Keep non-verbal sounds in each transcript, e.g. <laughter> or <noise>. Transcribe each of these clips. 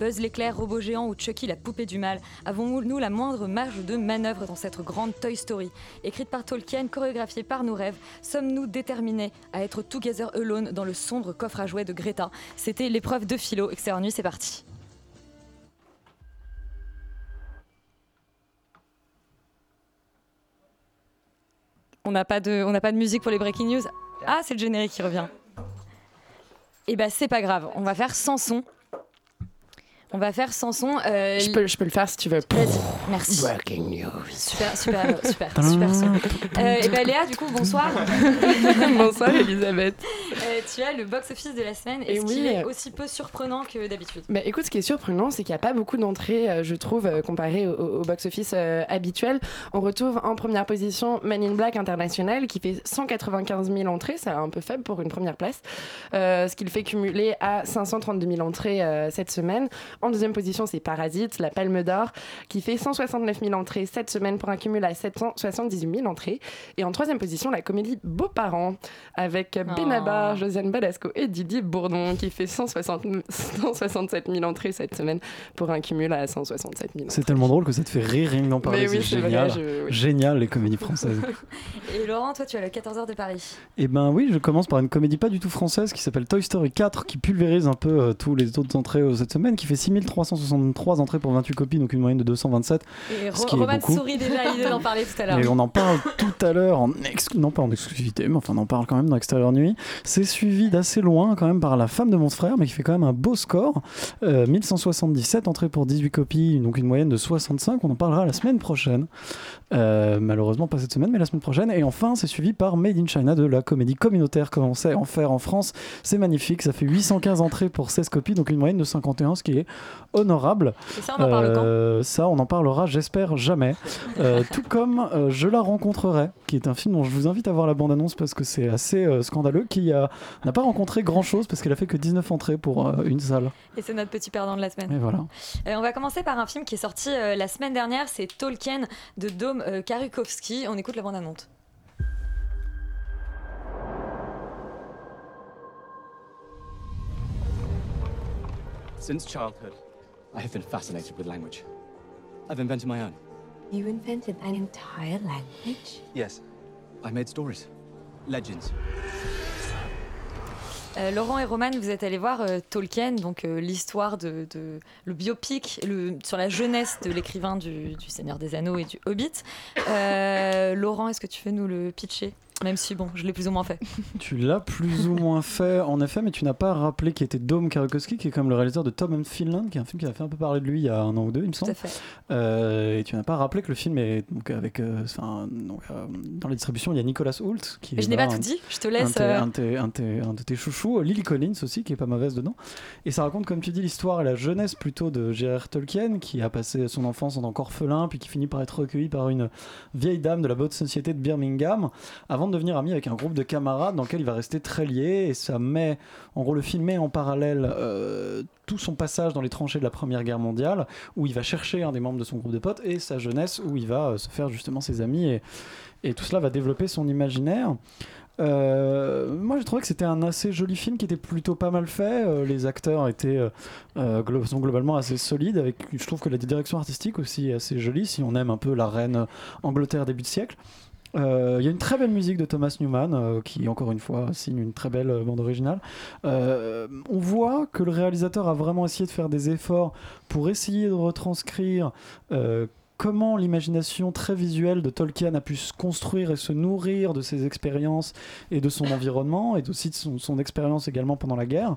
Buzz l'éclair, robot géant ou Chucky la poupée du mal Avons-nous la moindre marge de manœuvre dans cette grande Toy Story? Écrite par Tolkien, chorégraphiée par nos rêves, sommes-nous déterminés à être together alone dans le sombre coffre à jouets de Greta? C'était l'épreuve de philo. Extérieur nuit, c'est parti. On n'a pas, de, pas de musique pour les breaking news. Ah, c'est le générique qui revient. Eh ben, c'est pas grave. On va faire sans son. On va faire sans son. euh, Je peux, je peux le faire si tu veux. Merci. Breaking news. Super, super, super, super son. Euh, et ben Léa, du coup, bonsoir. <laughs> Bonsoir Elisabeth. Euh, tu as le box-office de la semaine. Et Est-ce qu'il oui. est aussi peu surprenant que d'habitude? Bah, écoute, ce qui est surprenant, c'est qu'il n'y a pas beaucoup d'entrées, euh, je trouve, euh, comparé au, au box-office euh, habituel. On retrouve en première position Man in Black International, qui fait 195 000 entrées, c'est un peu faible pour une première place, euh, ce qui le fait cumuler à 532 000 entrées euh, cette semaine. En deuxième position, c'est Parasite, la Palme d'Or, qui fait 169 000 entrées cette semaine pour un cumul à 778 000 entrées. Et en troisième position, la comédie Beaux-parents, avec Benabar, Josiane Badasco et Didier Bourdon, qui fait 160 167 000 entrées cette semaine pour un cumul à 167 000 C'est tellement drôle que ça te fait rire rien que d'en parler. Oui, c'est vrai, génial. je- oui. Génial, les comédies françaises. <laughs> Et Laurent, toi, tu as le 14h de Paris. Eh ben oui, je commence par une comédie pas du tout française qui s'appelle Toy Story 4, qui pulvérise un peu euh, tous les autres entrées euh, cette semaine, qui fait 6363 entrées pour 28 copies, donc une moyenne de 227. Et Ce qui Roman sourit déjà l'idée d'en parler tout à l'heure. <laughs> Et on en parle tout à l'heure, en ex- non pas en exclusivité, mais enfin on en parle quand même dans Extérieur Nuit. C'est suivi d'assez loin quand même par La femme de mon frère, mais qui fait quand même un beau score. Euh, 1177 entrées pour 18 copies, donc une moyenne de 65. On en parlera la semaine prochaine. Euh, malheureusement pas cette semaine, mais la semaine prochaine. Et enfin, c'est suivi par Made in China de la comédie communautaire comme on sait en faire en France. C'est magnifique, ça fait 815 entrées pour 16 copies, donc une moyenne de 51, ce qui est honorable. Et ça, on en parle quand Euh, Ça, on en parlera, j'espère, jamais. Euh, tout comme euh, Je la rencontrerai, qui est un film dont je vous invite à voir la bande-annonce parce que c'est assez scandaleux, qui n'a pas rencontré grand-chose parce qu'elle a fait que 19 entrées pour une salle. Et c'est notre petit perdant de la semaine. Et voilà. On va commencer par un film qui est sorti la semaine dernière, c'est Tolkien de Dom Karukowski. On écoute la bande-annonce. Since childhood, I have been fascinated with language. I've invented my own. You invented an entire language? Yes, I made stories, legends. Euh, Laurent et Roman, vous êtes allés voir euh, Tolkien, donc euh, l'histoire de, de- le biopic le, sur la jeunesse de l'écrivain du, du Seigneur des Anneaux et du Hobbit. Euh, Laurent, est-ce que tu veux nous le pitcher? Même si bon, je l'ai plus ou moins fait. <laughs> Tu l'as plus ou moins fait, en effet, mais tu n'as pas rappelé qui était Dom Karukowski, qui est comme le réalisateur de Tom and Finland, qui est un film qui a fait un peu parler de lui il y a un an ou deux, il me Tout semble. à fait. Euh, et tu n'as pas rappelé que le film est donc avec, euh, enfin, donc, euh, dans la distribution, il y a Nicolas Hoult qui est je n'ai pas tout dit, je te laisse. un de tes- un de tes- un de tes chouchous, Lily Collins aussi, qui est pas mauvaise dedans. Et ça raconte, comme tu dis, l'histoire et la jeunesse plutôt de J.R.R. Tolkien, qui a passé son enfance en tant qu'orphelin, puis qui finit par être recueilli par une vieille dame de la haute société de Birmingham, avant de devenir ami avec un groupe de camarades dans lequel il va rester très lié. Et ça met, en gros, le film met en parallèle euh, tout son passage dans les tranchées de la Première Guerre mondiale, où il va chercher un des membres de son groupe de potes, et sa jeunesse, où il va euh, se faire justement ses amis. Et, et tout cela va développer son imaginaire. Euh, moi, j'ai trouvé que c'était un assez joli film qui était plutôt pas mal fait. Les acteurs étaient sont globalement assez solides. Avec, je trouve que la direction artistique aussi est assez jolie si on aime un peu la reine Angleterre début de siècle. Euh, Il y a une très belle musique de Thomas Newman euh, qui, encore une fois, signe une très belle euh, bande originale. On voit que le réalisateur a vraiment essayé de faire des efforts pour essayer de retranscrire comment l'imagination très visuelle de Tolkien a pu se construire et se nourrir de ses expériences et de son environnement et aussi de son, expérience également pendant la guerre.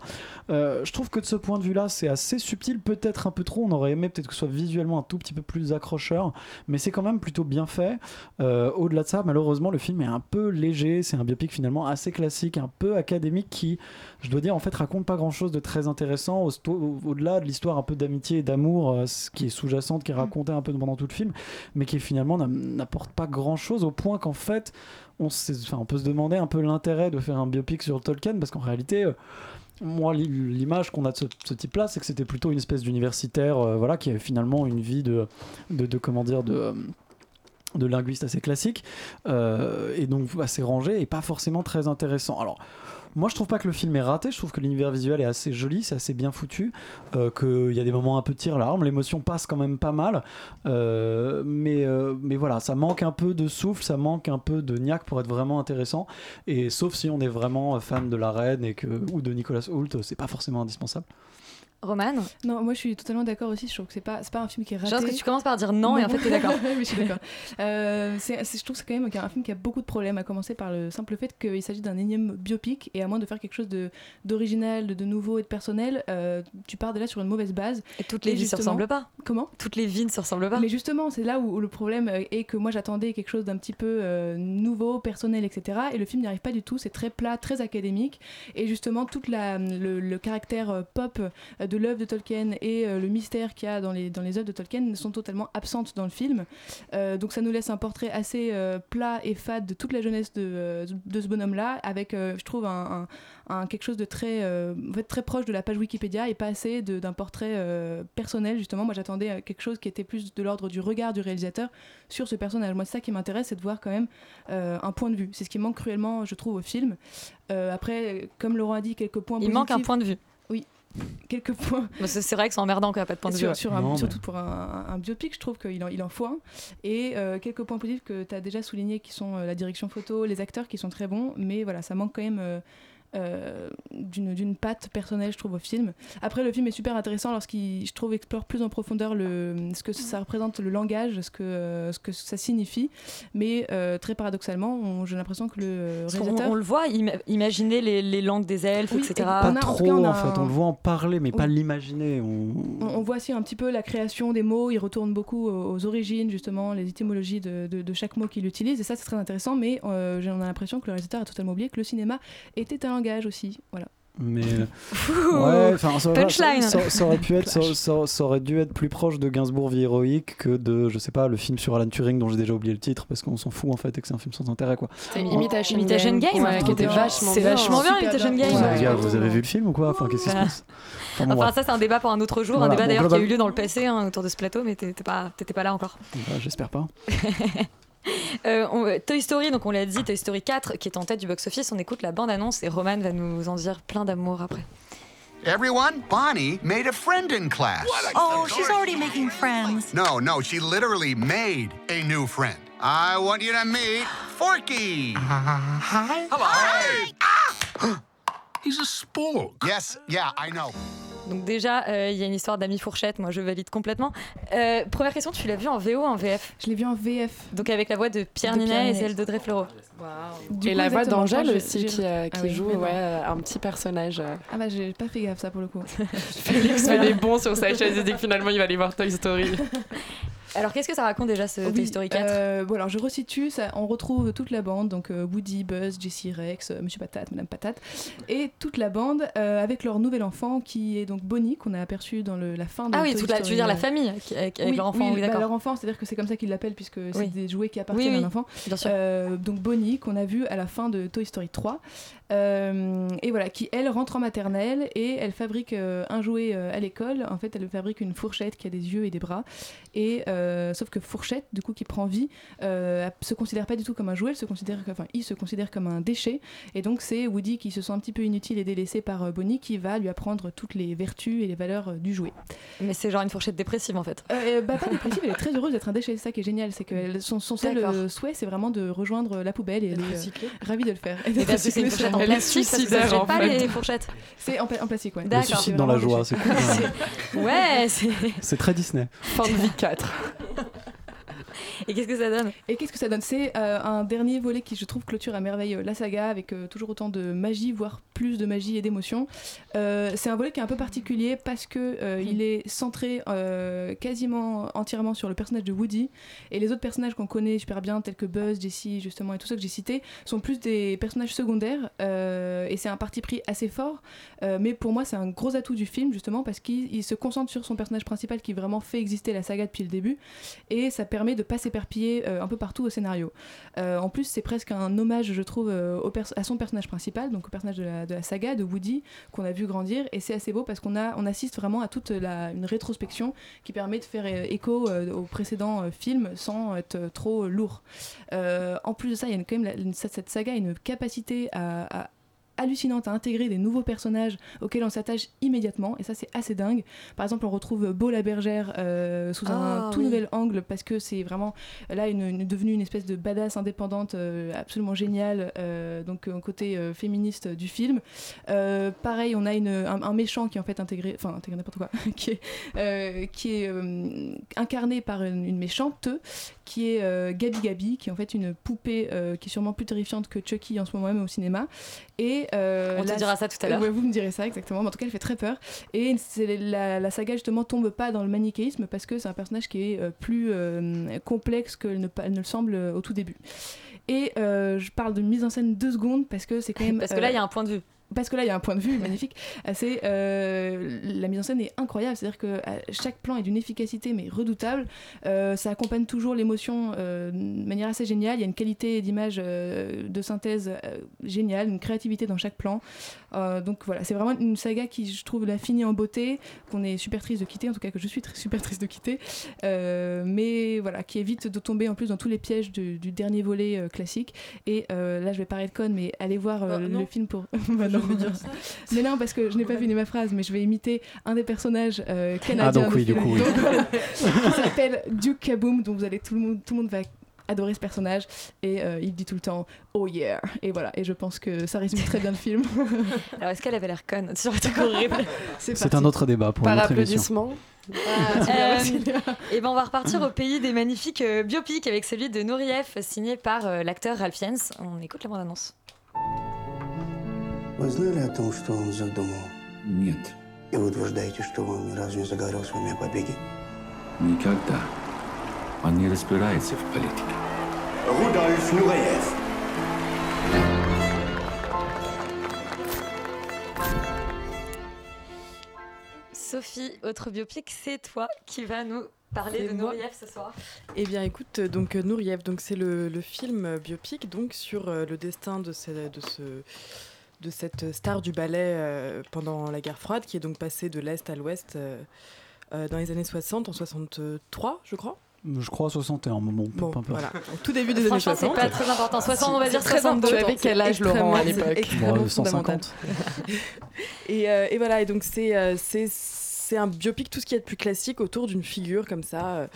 Euh, je trouve que de ce point de vue-là, c'est assez subtil, peut-être un peu trop. On aurait aimé peut-être que ce soit visuellement un tout petit peu plus accrocheur, mais c'est quand même plutôt bien fait. Euh, Au-delà de ça, malheureusement, le film est un peu léger. C'est un biopic finalement assez classique, un peu académique qui, je dois dire, en fait, raconte pas grand-chose de très intéressant. Au- au- Au-delà de l'histoire un peu d'amitié et d'amour, euh, qui est sous-jacente, qui est racontée un peu pendant tout film, mais qui finalement n'apporte pas grand-chose au point qu'en fait, on, peut se demander un peu l'intérêt de faire un biopic sur Tolkien parce qu'en réalité. euh, moi, l'i- l'image qu'on a de ce, type-là, c'est que c'était plutôt une espèce d'universitaire, euh, voilà, qui avait finalement une vie de, comment dire, de, de linguiste assez classique, euh, et donc assez rangé et pas forcément très intéressant. Alors. Moi, je trouve pas que le film est raté. Je trouve que l'univers visuel est assez joli, c'est assez bien foutu. euh, Qu'il y a des moments un peu tir larme, l'émotion passe quand même pas mal. euh, mais, euh, mais voilà, ça manque un peu de souffle, ça manque un peu de niaque pour être vraiment intéressant. Et sauf si on est vraiment fan de la reine et que, ou de Nicolas Hoult, c'est pas forcément indispensable. Roman Non, moi je suis totalement d'accord aussi. Je trouve que c'est pas, pas un film qui est Je raté. pense que tu commences par dire non et en fait t'es d'accord. <laughs> Oui, je suis d'accord. Euh, je trouve que c'est quand même un film qui a beaucoup de problèmes, à commencer par le simple fait qu'il s'agit d'un énième biopic et à moins de faire quelque chose de- d'original, de, de nouveau et de personnel, euh, tu pars déjà sur une mauvaise base. Et toutes les vies se ressemblent pas. Comment? Toutes les vies ne se ressemblent pas. Mais justement, c'est là où, où le problème euh, est que moi j'attendais quelque chose d'un petit peu euh, nouveau, personnel, etc. Et le film n'y arrive pas du tout. C'est très plat, très académique. Et justement, tout le, le caractère pop euh, de l'œuvre de Tolkien et euh, le mystère qu'il y a dans les, dans les œuvres de Tolkien sont totalement absentes dans le film. Euh, donc ça nous laisse un portrait assez euh, plat et fade de toute la jeunesse de, de ce bonhomme-là, avec, je trouve, un, un- un- quelque chose de très, en fait, très proche de la page Wikipédia et pas assez d'un portrait personnel. Justement, moi j'attendais quelque chose qui était plus de l'ordre du regard du réalisateur sur ce personnage. Moi, c'est ça qui m'intéresse, c'est de voir quand même euh, un point de vue. C'est ce qui manque cruellement, je trouve, au film. Euh, après, comme Laurent a dit, quelques points Il manque un point de vue. Quelques points. <laughs> Bah, c'est vrai que c'est emmerdant quand il n'y a pas de point de vue. Sur, un- Non, mais- surtout pour un, un biopic, je trouve qu'il en, il en faut un. Et euh, quelques points positifs que tu as déjà soulignés qui sont euh, la direction photo, les acteurs qui sont très bons, mais voilà, ça manque quand même. Euh, d'une patte personnelle je trouve au film. Après le film est super intéressant lorsqu'il je trouve explore plus en profondeur le ce que ça représente le langage ce que ce que ça signifie. Mais euh, très paradoxalement j'ai l'impression que le Parce qu'on- réalisateur on, le voit, ima- imaginer les, les langues des elfes, Oui, etc. et- Pas On a- en trop cas, on a en fait, un- on le voit en parler, mais pas l'imaginer. On... on, on voit aussi un petit peu la création des mots, il retourne beaucoup aux, aux origines, justement, les étymologies de, de- de chaque mot qu'il utilise, et ça c'est très intéressant, mais euh, j'ai- on a l'impression que le réalisateur a totalement oublié que le cinéma était un langage aussi. Voilà. Mais euh, ouais, ça, Punchline. ça, ça- ça aurait pu être, ça, ça- ça aurait dû être plus proche de Gainsbourg vie héroïque que de, je sais pas, le film sur Alan Turing dont j'ai déjà oublié le titre parce qu'on s'en fout en fait et que c'est un film sans intérêt quoi. C'est Imitation, Imitation Game, ouais, qui était vachement c'est bien. vachement bien, Imitation bien. Game. Ouais. Les gars, vous avez vu le film ou quoi? Enfin, qu'est-ce qui se passe? Enfin, bon, Enfin, bref. ça, c'est un débat pour un autre jour, Voilà, un débat bon, d'ailleurs qui a eu lieu dans le passé hein, autour de ce plateau, mais t'étais pas, t'étais pas là encore. Bah, J'espère pas. <laughs> Euh, on- Toy Story, donc on l'a dit, Toy Story 4 qui est en tête du box-office. On écoute la bande-annonce et Roman va nous en dire plein d'amour après. Everyone, Bonnie made a friend in class. Oh, she's already making friends. No, no, she literally made a new friend. I want you to meet Forky. hi. Hello. Hi. Ah! He's a spook. Yes, yeah, I know. Donc déjà, euh, il y a une histoire d'amis fourchette, moi je valide complètement. Euh, première question, tu l'as vu en VO ou en VF Je l'ai vu en VF. Donc avec la voix de Pierre De Ninet Pierre et celle d'Audrey Fleurot. Et coup, la voix d'Angèle aussi qui, euh, Ah oui, joue ouais, un petit personnage. euh. Ah bah j'ai pas fait gaffe ça pour le coup. <laughs> Félix fait les bons sur sa chaise et dit que finalement il va aller voir Toy Story. <laughs> Alors qu'est-ce que ça raconte déjà ce Oui, Toy Story 4 euh, bon, alors je resitue, ça, on retrouve toute la bande, donc euh, Woody, Buzz, Jessie, Rex, euh, Monsieur Patate, Madame Patate, et toute la bande euh, avec leur nouvel enfant qui est donc Bonnie, qu'on a aperçu dans le- la fin de Ah oui, toute la- tu veux dire la famille qui- avec, oui, leur enfant, oui, bah, d'accord. leur enfant, c'est-à-dire que c'est comme ça qu'ils l'appellent puisque c'est des jouets qui appartiennent à un enfant. bien sûr. Donc Bonnie, qu'on a vu à la fin de Toy Story 3. Euh, et voilà, qui elle rentre en maternelle et elle fabrique euh, un jouet euh, à l'école. En fait, elle fabrique une fourchette qui a des yeux et des bras. Et sauf que fourchette, du coup, qui prend vie, se considère pas du tout comme un jouet. Elle se considère, enfin, il se considère comme un déchet. Et donc c'est Woody qui se sent un petit peu inutile et délaissé par Bonnie qui va lui apprendre toutes les vertus et les valeurs du jouet. Mais c'est genre une fourchette dépressive en fait. Euh, bah, pas dépressive, elle est très heureuse d'être un déchet. C'est ça qui est génial, c'est que son, son seul souhait, c'est vraiment de rejoindre la poubelle et elle est euh, ravie de le faire. Et parce que c'est une fourchette en Elle est plastique, parce que ça suicidaire, en pas fait. les fourchettes. C'est en, pla- en plastique, ouais. Le D'accord. suicide C'est dans la joie, c'est cool. <laughs> Ouais, c'est. C'est très Disney. Fin de vie 4. Et qu'est-ce que ça donne Et qu'est-ce que ça donne? C'est euh, un dernier volet qui, je trouve, clôture à merveille euh, la saga avec euh, toujours autant de magie, voire plus de magie et d'émotion. Euh, c'est un volet qui est un peu particulier parce que euh, il est centré quasiment entièrement sur le personnage de Woody et les autres personnages qu'on connaît super bien, tels que Buzz, Jessie, justement, et tout ça que j'ai cité, sont plus des personnages secondaires et c'est un parti pris assez fort. Mais pour moi, c'est un gros atout du film justement parce qu'il il se concentre sur son personnage principal qui vraiment fait exister la saga depuis le début et ça permet de pas s'éparpiller euh, un peu partout au scénario. Euh, en plus, c'est presque un hommage, je trouve, euh, à son personnage principal, donc au personnage de la, saga, de Woody, qu'on a vu grandir. Et c'est assez beau parce qu'on on assiste vraiment à toute une rétrospection qui permet de faire écho aux précédents films sans être trop lourd. En plus de ça, y a quand même cette saga a une capacité à hallucinante à intégrer des nouveaux personnages auxquels on s'attache immédiatement et ça c'est assez dingue. Par exemple on retrouve Beau la bergère euh, sous un Ah, tout oui. nouvel angle parce que c'est vraiment là une, une- devenue une espèce de badass indépendante euh, absolument géniale euh, donc un côté féministe du film. Pareil on a une, un, un méchant qui est en fait intégré enfin intégré n'importe quoi <laughs> qui est, qui est incarné par une, une méchante qui est Gabi Gabi qui est en fait une poupée qui est sûrement plus terrifiante que Chucky en ce moment même au cinéma. Et euh, On te dira ça tout à l'heure. Ouais, vous me direz ça exactement. Mais en tout cas, elle fait très peur. Et la, la saga justement tombe pas dans le manichéisme parce que c'est un personnage qui est euh, plus euh, complexe qu'elle ne, le semble au tout début. Et euh, je parle de mise en scène deux secondes parce que c'est quand <laughs> même. Parce que là, il y a un point de vue. Parce que là, il y a un point de vue magnifique. Euh, C'est euh, la mise en scène est incroyable. C'est-à-dire que euh, chaque plan est d'une efficacité mais redoutable. Euh, ça accompagne toujours l'émotion euh, de manière assez géniale. Il y a une qualité d'image, de synthèse géniale, une créativité dans chaque plan. Donc voilà, c'est vraiment une saga qui, je trouve, l'a finie en beauté, qu'on est super triste de quitter, en tout cas que je suis très, super triste de quitter, mais voilà, qui évite de tomber en plus dans tous les pièges du, du dernier volet classique. Et là, je vais parler de con, mais allez voir Bah, le film pour. <laughs> Bah, non. <laughs> Mais non, parce que je n'ai pas fini ma phrase, mais je vais imiter un des personnages euh, canadiens. Ah, donc oui, du coup, oui. <laughs> Qui s'appelle Duke Kaboom, donc vous allez tout le monde, tout le monde va adorer ce personnage et euh, il dit tout le temps oh yeah et voilà et je pense que ça résume très bien le film <laughs> Alors, est-ce qu'elle avait l'air conne? Horrible C'est un autre débat pour une autre émission. et ben on va repartir au pays des magnifiques euh, biopics avec celui de Nourieff signé par euh, l'acteur Ralph Fiennes. On écoute la bande-annonce. Вы знали о том, что он задумал? Нет, И вы утверждаете, что он ни разу не заговорил с вами о побеге? никогда. Он не разбирается в политике. Рудольф Нуреев. Sophie, autre biopic, c'est toi qui vas nous parler C'est de moi. Nourieff ce soir. Eh bien, écoute, euh, donc euh, Nouriev, donc c'est le, le film euh, biopic donc sur euh, le destin de, ce, de, ce, de cette star du ballet euh, pendant la guerre froide, qui est donc passée de l'est à l'ouest euh, euh, dans les années 60, en 63, je crois. Je crois 61, bon, bon, peu voilà, au tout début des années Franchement, 60. c'est pas très important. 60, on va dire très 62. important. Tu avais quel âge, Laurent, à l'époque Bon, euh, 150. et, euh, et voilà, et donc c'est euh, c'est c'est un biopic, tout ce qu'il y a de plus classique autour d'une figure comme ça. euh,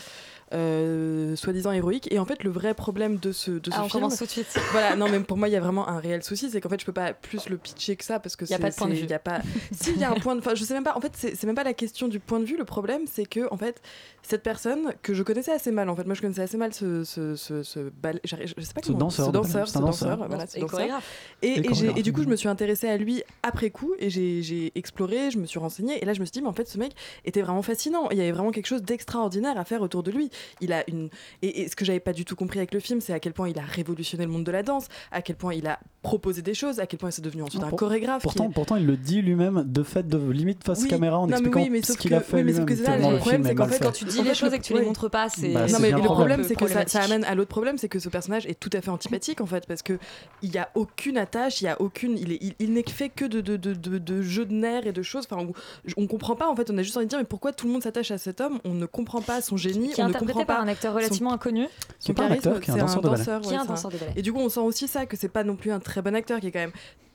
euh, soi-disant héroïque et en fait le vrai problème de ce, de ce Ah, on film commence tout de suite. <laughs> voilà non mais pour moi il y a vraiment un réel souci c'est qu'en fait je peux pas plus le pitcher que ça parce que Y a c'est- pas de point de vue. y a pas <laughs> si il y a un point de enfin je sais même pas en fait c'est même pas la question du point de vue le problème c'est que en fait cette personne que je connaissais assez mal en fait moi je connaissais assez mal ce ce ce, ce je sais pas comment danseur ce danseur ce danseur voilà ce Et danseur. Et, Et et j'ai- chorégraphe. et du coup, je me suis intéressée à lui après coup et j'ai j'ai exploré, je me suis renseignée et là, je me suis dit, mais en fait, ce mec était vraiment fascinant. Il y avait vraiment quelque chose d'extraordinaire à faire autour de lui. Il a une et, et ce que j'avais pas du tout compris avec le film, c'est à quel point il a révolutionné le monde de la danse, à quel point il a proposé des choses, à quel point il s'est devenu ensuite un Pour- chorégraphe. qui Pourtant, est- pourtant, il le dit lui-même de fait de limite face Oui. caméra en Non, mais expliquant oui, mais ce qu'il que- a fait oui, mais sauf que c'est ça, le le problème, c'est est qu'en fait, fait. Quand tu dis En les fait, choses et que tu les montres pas, c'est. Bah, non mais le problème c'est que ça, amène à l'autre problème c'est que ce personnage est tout à fait antipathique en fait parce que il y a aucune attache il y a aucune il est il, il n'est fait que de de, de, de, de jeux de nerfs et de choses enfin on, on comprend pas en fait on a juste envie de dire mais pourquoi tout le monde s'attache à cet homme? On ne comprend pas son génie on ne interprété par un acteur relativement inconnu. Pas un charisme, acteur, qui est un c'est danseur de ballet. Qui est un c'est danseur de ballet. et du coup on sent aussi ça que c'est pas non plus un très bon acteur qui est quand même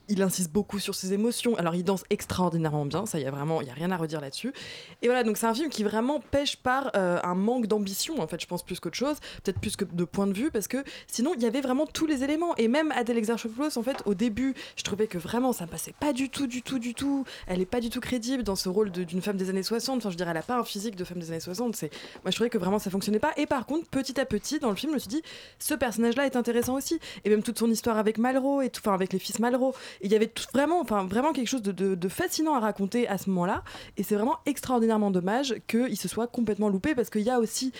il insiste beaucoup sur ses émotions. Alors, il danse extraordinairement bien, ça, il y a vraiment, y a rien à redire là-dessus. Et voilà, donc c'est un film qui vraiment pêche par euh, un manque d'ambition, en fait, je pense plus qu'autre chose, peut-être plus que de point de vue, parce que sinon, il y avait vraiment tous les éléments. Et même Adèle Exarchopoulos, en fait, au début, je trouvais que vraiment, ça passait pas du tout, du tout, du tout. Elle est pas du tout crédible dans ce rôle d'une femme des années 60. Enfin, je dirais, elle a pas un physique de femme des années 60. C'est, moi, je trouvais que vraiment ça fonctionnait pas. Et par contre, petit à petit, dans le film, je me suis dit, ce personnage-là est intéressant aussi. Et même toute son histoire avec Malraux et tout, enfin, avec les fils Malraux. Et il y avait tout, vraiment, enfin, vraiment quelque chose de, de- de fascinant à raconter à ce moment-là. Et c'est vraiment extraordinairement dommage qu'il se soit complètement loupé parce qu'il y a aussi,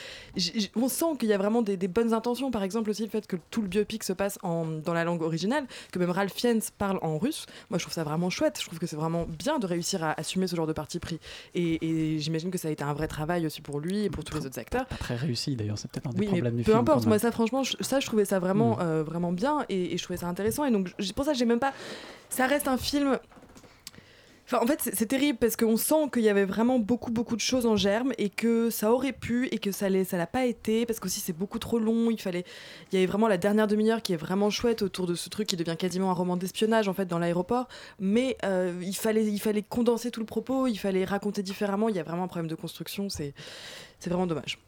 on sent qu'il y a vraiment des, des bonnes intentions. Par exemple aussi le fait que tout le biopic se passe en, dans la langue originale, que même Ralph Fiennes parle en russe. Moi, je trouve ça vraiment chouette. Je trouve que c'est vraiment bien de réussir à assumer ce genre de parti pris. Et, et j'imagine que ça a été un vrai travail aussi pour lui et pour tous les autres acteurs. Pas très réussi d'ailleurs, c'est peut-être un des Oui, mais problèmes du peu film. importe. quand Moi, ça, franchement, je, ça, je trouvais ça vraiment, Mm. euh, vraiment bien et, et je trouvais ça intéressant. Et donc, pour ça, j'ai même pas. Ça reste un film. En fait, c'est terrible parce qu'on sent qu'il y avait vraiment beaucoup, beaucoup de choses en germe et que ça aurait pu et que ça l'a pas été parce qu'aussi c'est beaucoup trop long. Il fallait, il y avait vraiment la dernière demi-heure qui est vraiment chouette autour de ce truc qui devient quasiment un roman d'espionnage en fait dans l'aéroport. Mais euh, il fallait, il fallait condenser tout le propos, il fallait raconter différemment. Il y a vraiment un problème de construction. C'est vraiment dommage.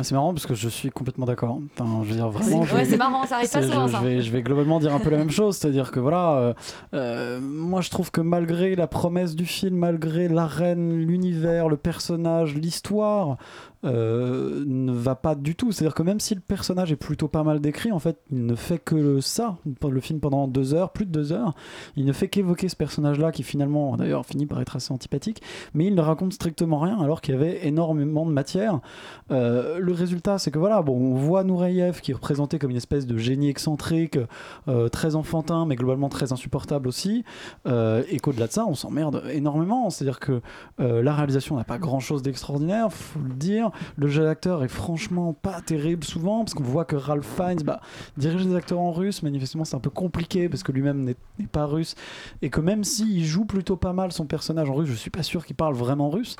C'est marrant parce que je suis complètement d'accord. Enfin, je veux dire vraiment. C'est- je ouais, vais- c'est marrant, ça arrive pas c'est- souvent, je, ça. je vais, je vais globalement dire un peu la même chose, c'est-à-dire que voilà, euh, euh, moi je trouve que malgré la promesse du film, malgré l'arène, l'univers, le personnage, l'histoire, euh, ne va pas du tout. C'est-à-dire que même si le personnage est plutôt pas mal décrit, en fait, il ne fait que ça. Le film pendant deux heures, plus de deux heures, il ne fait qu'évoquer ce personnage-là qui finalement, d'ailleurs, finit par être assez antipathique, mais il ne raconte strictement rien alors qu'il y avait énormément de matière. Euh, le résultat, c'est que voilà, on voit Nureyev qui est représenté comme une espèce de génie excentrique, euh, très enfantin, mais globalement très insupportable aussi, et qu'au-delà de ça, on s'emmerde énormément. C'est-à-dire que la réalisation n'a pas grand-chose d'extraordinaire, faut le dire. Le jeu d'acteur est franchement pas terrible souvent, parce qu'on voit que Ralph Fiennes bah, dirige des acteurs en russe, manifestement c'est un peu compliqué, parce que lui-même n'est pas russe, et que même s'il joue plutôt pas mal son personnage en russe, je suis pas sûr qu'il parle vraiment russe.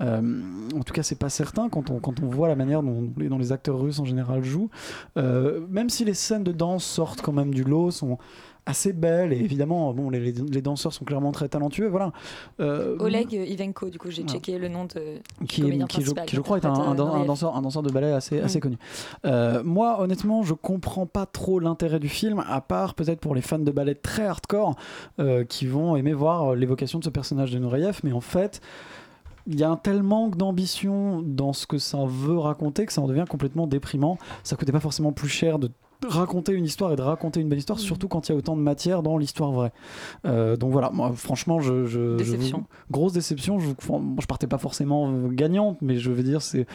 Euh, en tout cas, c'est pas certain quand on, voit la manière dont les, dont les acteurs russes en général jouent. Euh, même si les scènes de danse sortent quand même du lot, sont assez belles, et évidemment, bon, les, les- danseurs sont clairement très talentueux, voilà. Euh, Oleg Ivenko, du coup, j'ai Ouais. checké le nom de qui, comédien est, qui, je, principal, qui, je crois est un, danseur, un danseur de ballet assez, assez Mm. connu. Euh, moi, honnêtement, je comprends pas trop l'intérêt du film, à part peut-être pour les fans de ballet très hardcore euh, qui vont aimer voir l'évocation de ce personnage de Nureyev, mais en fait. Il y a un tel manque d'ambition dans ce que ça veut raconter que ça en devient complètement déprimant. Ça coûtait pas forcément plus cher de raconter une histoire et de raconter une bonne histoire, surtout quand il y a autant de matière dans l'histoire vraie. Euh, donc voilà, moi franchement, je, je- je Déception. vous- grosse déception. Je, moi, je partais pas forcément euh, gagnante, mais je veux dire, c'est,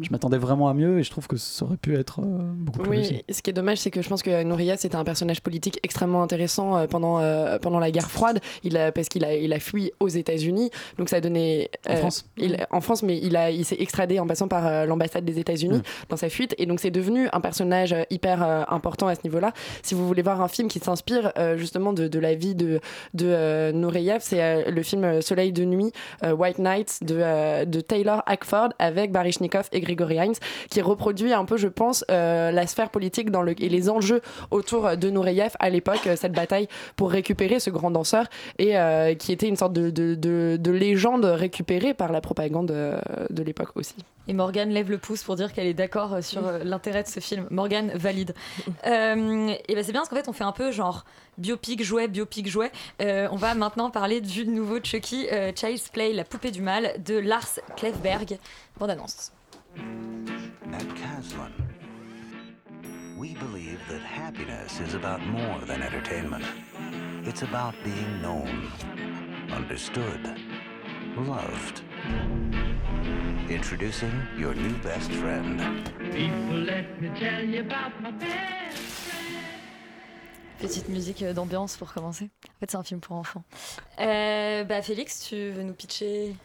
je, m'attendais vraiment à mieux et je trouve que ça aurait pu être euh, beaucoup plus réussi. Oui, ce qui est dommage, c'est que je pense que Nouria, c'était un personnage politique extrêmement intéressant euh, pendant, euh, pendant la guerre froide, il a, parce qu'il a, il a fui aux États-Unis. Donc ça a donné. En France il, En France, mais il, a, il s'est extradé en passant par l'ambassade des États-Unis Mm. dans sa fuite. Et donc c'est devenu un personnage hyper important à ce niveau-là. Si vous voulez voir un film qui s'inspire justement de, de la vie de, de Nureyev, c'est le film Soleil de nuit, White Night de, de Taylor Hackford avec Baryshnikov et Grigory Hines, qui reproduit un peu, je pense, euh, la sphère politique dans le, et les enjeux autour de Nureyev à l'époque, euh, cette bataille pour récupérer ce grand danseur et euh, qui était une sorte de, de, de- de légende récupérée par la propagande de l'époque aussi. Et Morgane lève le pouce pour dire qu'elle est d'accord sur l'intérêt de ce film. Morgane valide. <laughs> Euh, et ben c'est bien parce qu'en fait on fait un peu genre biopic jouet, biopic jouet. Euh, on va maintenant parler du nouveau Chucky, euh, Child's Play, la poupée du mal de Lars Klevberg. Bande annonce. At Caslin, we believe that happiness is about more than entertainment. It's about being known, understood, loved. Introducing your new best friend. People, let me tell you about my best Petite musique euh, d'ambiance pour commencer. En fait c'est un film pour enfants. Euh, bah Félix, tu veux nous pitcher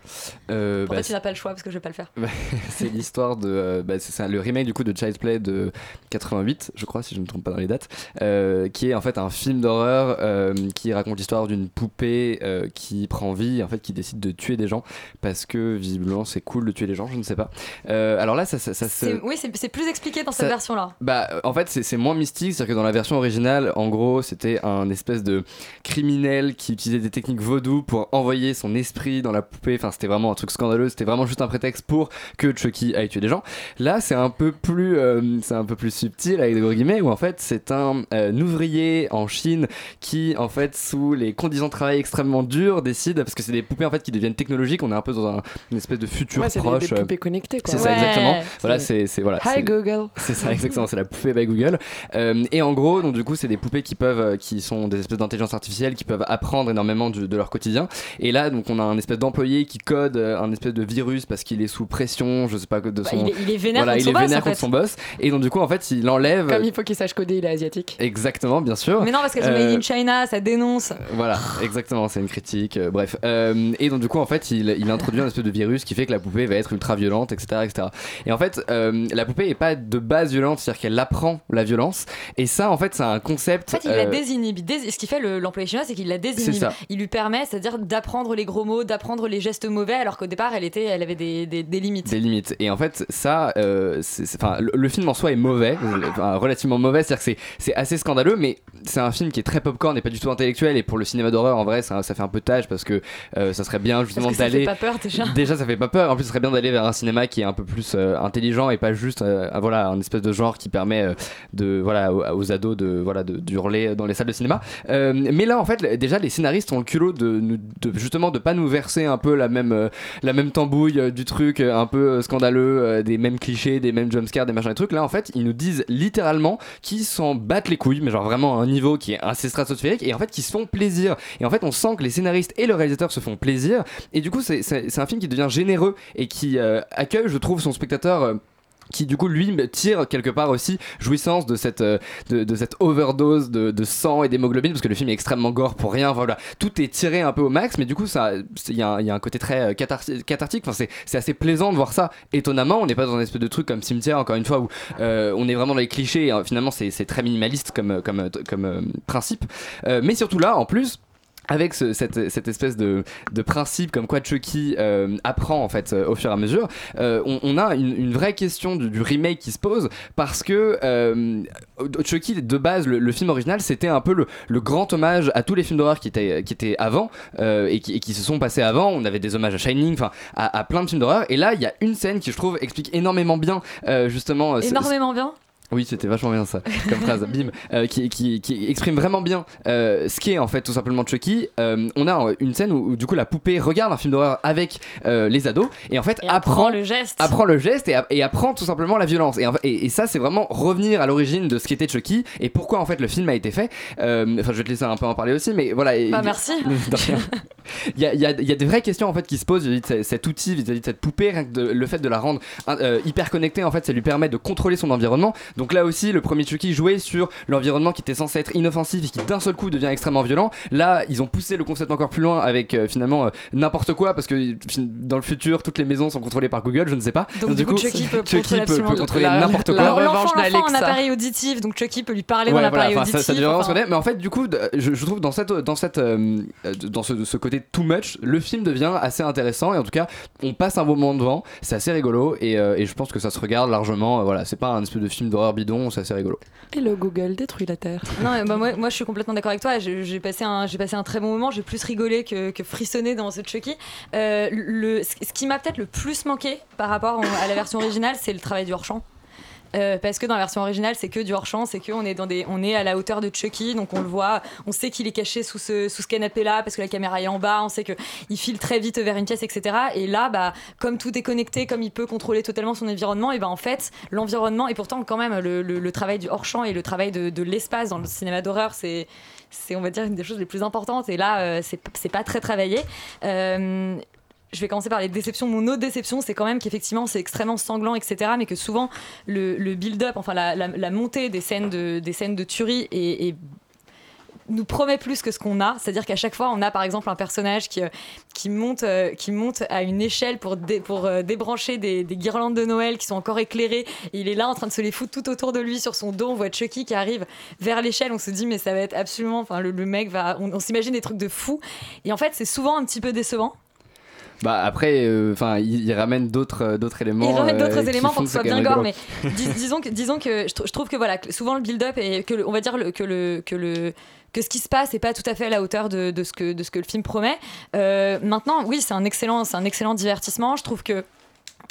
Euh, En bah, fait tu n'as pas le choix parce que je vais pas le faire. Bah, <laughs> c'est l'histoire de. euh, bah, c'est le remake du coup de Child's Play de 88, je crois, si je ne me trompe pas dans les dates, euh, qui est en fait un film d'horreur euh, qui raconte l'histoire d'une poupée euh, qui prend vie, et, en fait, qui décide de tuer des gens parce que visiblement c'est cool de tuer les gens, je ne sais pas. Euh, alors là, ça, ça, ça se- C'est- Oui, c'est plus expliqué dans cette Ça- version là. bah, euh, en fait, c'est moins mystique, c'est-à-dire que dans la version originale, en gros, c'était un espèce de criminel qui utilisait des techniques vaudou pour envoyer son esprit dans la poupée. Enfin, c'était vraiment un truc scandaleux. C'était vraiment juste un prétexte pour que Chucky aille tuer des gens. Là, c'est un peu plus, euh, c'est un peu plus subtil avec des gros guillemets où en fait c'est un euh, ouvrier en Chine qui en fait sous les conditions de travail extrêmement dures décide parce que c'est des poupées en fait qui deviennent technologiques. On est un peu dans un- une espèce de futur Ouais, des- proche. des euh, poupées connectées. C'est ça exactement. Voilà, C'est- voilà. Hi c'est- Google. c'est ça exactement, c'est la poupée by Google. Euh, et en gros, donc du coup, c'est des poupées qui peuvent, euh, qui sont des espèces d'intelligence artificielle qui peuvent apprendre énormément du- de leur quotidien. Et là, donc on a un espèce d'employé qui code euh, un espèce de virus parce qu'il est sous pression, je sais pas de Bah, son. il est- il est vénère voilà, contre il son est boss, vénère en contre son boss. Et donc du coup, en fait, il enlève. Comme il faut qu'il sache coder, il est asiatique. Exactement, bien sûr. Mais non, parce sont Euh, made in China, ça dénonce. voilà, exactement, c'est une critique. euh, bref, Euh, et donc du coup, en fait, il, il introduit un espèce de virus qui fait que la poupée va être ultra violente, etc., etc. Et en fait, euh, la poupée est pas de base violente, c'est-à-dire qu'elle apprend la violence. Et ça, en fait, c'est un concept. Fait, il la euh, désinhibe. Dés- Ce qui fait le- l'employé chinois, c'est qu'il la désinhibe. Ça. Il lui permet, c'est-à-dire d'apprendre les gros mots, d'apprendre les gestes mauvais, alors qu'au départ, elle, était, elle avait des, des- des limites. des limites. Et en fait, ça, euh, enfin, le, le film en soi est mauvais, enfin, relativement mauvais, c'est-à-dire que c'est- assez scandaleux, mais c'est un film qui est très popcorn et pas du tout intellectuel. Et pour le cinéma d'horreur, en vrai, ça, ça fait un peu tâche parce que euh, ça serait bien justement que ça d'aller. fait pas peur déjà. <laughs> Déjà, ça fait pas peur. En plus, ce serait bien d'aller vers un cinéma qui est un peu plus euh, intelligent et pas juste, voilà, un espèce de genre qui permet de, voilà, aux, aux ados de, voilà, de, de dans les salles de cinéma. Euh, mais là, en fait, déjà, les scénaristes ont le culot de, de justement de pas nous verser un peu la même, euh, la même tambouille euh, du truc un peu scandaleux, des mêmes clichés, des mêmes jumpscares, des machins, des trucs. Là, en fait, ils nous disent littéralement qu'ils s'en battent les couilles, mais genre vraiment à un niveau qui est assez stratosphérique et en fait, qu'ils se font plaisir. Et en fait, on sent que les scénaristes et le réalisateur se font plaisir. Et du coup, c'est- un film qui devient généreux et qui accueille, je trouve, son spectateur. Qui du coup lui tire quelque part aussi jouissance de cette, euh, de, cette overdose de, de sang et d'hémoglobine parce que le film est extrêmement gore pour rien voilà. Tout est tiré un peu au max mais du coup ça il y, y a un côté très euh, catharti- cathartique. Enfin, c'est, assez plaisant de voir ça. Étonnamment on n'est pas dans un espèce de truc comme cimetière encore une fois où euh, on est vraiment dans les clichés euh, finalement c'est, très minimaliste comme, comme, comme principe. Mais surtout là en plus avec ce- cette, espèce de, principe comme quoi Chucky euh, apprend en fait euh, au fur et à mesure, euh, on, a une, vraie question du, remake qui se pose parce que Chucky de base le, film original c'était un peu le, grand hommage à tous les films d'horreur qui étaient, avant et, qui, se sont passés avant. On avait des hommages à Shining, enfin à, à plein de films d'horreur. Et là il y a une scène qui je trouve explique énormément bien justement. Énormément bien. Oui, c'était vachement bien ça, comme phrase, <laughs> bim, euh, qui, qui, qui exprime vraiment bien euh, ce qu'est en fait tout simplement Chucky. Euh, on a une scène où, où, du coup la poupée regarde un film d'horreur avec les ados et en fait Et apprend, apprend le geste. apprend le geste et, a- et apprend tout simplement la violence. Et, ça, c'est vraiment revenir à l'origine de ce qu'était Chucky et pourquoi en fait le film a été fait. Enfin, je vais te laisser un peu en parler aussi, mais voilà. Bah, merci. <laughs> Il y a, il y a- il y a des vraies questions en fait qui se posent vis-à-vis de ce- cet outil, vis-à-vis de cette poupée, rien que de- le fait de la rendre hyper connectée en fait, ça lui permet de contrôler son environnement. Donc là aussi, le premier Chucky jouait sur l'environnement qui était censé être inoffensif et qui d'un seul coup devient extrêmement violent. Là, ils ont poussé le concept encore plus loin avec euh, finalement euh, n'importe quoi parce que dans le futur, toutes les maisons sont contrôlées par Google, je ne sais pas. Donc, du coup, Chucky <laughs> peut contrôler absolument tout. contrôler La- n'importe la quoi. L'enfant l'enfant a un appareil auditif, donc Chucky peut lui parler dans l'appareil voilà, auditif. ça, ça devient vraiment enfin. ce qu'on est. Mais en fait, du coup, je, je trouve dans cette, dans cette, euh, dans ce, ce côté too much, le film devient assez intéressant et en tout cas, on passe un beau moment devant. C'est assez rigolo et, euh, et je pense que ça se regarde largement. voilà, c'est pas un espèce de film d'horreur bidon, c'est assez rigolo. Hello Google, détruis la Terre. <laughs> Non, mais bah, moi, moi, je suis complètement d'accord avec toi. J'ai passé, un, j'ai passé un très bon moment. J'ai plus rigolé que, que frissonné dans ce Chucky. Euh, le, ce ce qui m'a peut-être le plus manqué par rapport à la version originale, c'est le travail du hors-champ. Euh, parce que dans la version originale, c'est que du hors-champ, c'est qu'on est, dans des, on est à la hauteur de Chucky, donc on le voit, on sait qu'il est caché sous ce, sous ce canapé-là, parce que la caméra est en bas, on sait qu'il file très vite vers une pièce, etc. Et là, bah, comme tout est connecté, comme il peut contrôler totalement son environnement, et ben en fait, l'environnement, et pourtant quand même, le, travail du hors-champ et le travail de, l'espace dans le cinéma d'horreur, c'est c'est on va dire une des choses les plus importantes et là euh, c'est pas très travaillé Euh, je vais commencer par les déceptions. Mon autre déception, c'est quand même qu'effectivement, c'est extrêmement sanglant, etc. Mais que souvent, le, build-up, enfin la, montée des scènes de, des scènes de tuerie nous promet plus que ce qu'on a. C'est-à-dire qu'à chaque fois, on a par exemple un personnage qui, euh, qui, monte, euh, qui monte à une échelle pour, pour euh, débrancher des, des guirlandes de Noël qui sont encore éclairées. Il est là en train de se les foutre tout autour de lui sur son dos. On voit Chucky qui arrive vers l'échelle. On se dit, mais ça va être absolument. Enfin, le, le mec va. On, on s'imagine des trucs de fou. Et en fait, c'est souvent un petit peu décevant. Bah après, euh, enfin, il, il ramène d'autres euh, d'autres éléments. Il euh, d'autres qui éléments pour que ce soit bien gore, mais dis- disons que, disons que je, trou- je trouve que voilà, souvent le build-up et que le- on va dire le- que le que le que ce qui se passe n'est pas tout à fait à la hauteur de, de ce que de ce que le film promet. Euh, maintenant, oui, c'est un excellent c'est un excellent divertissement. Je trouve que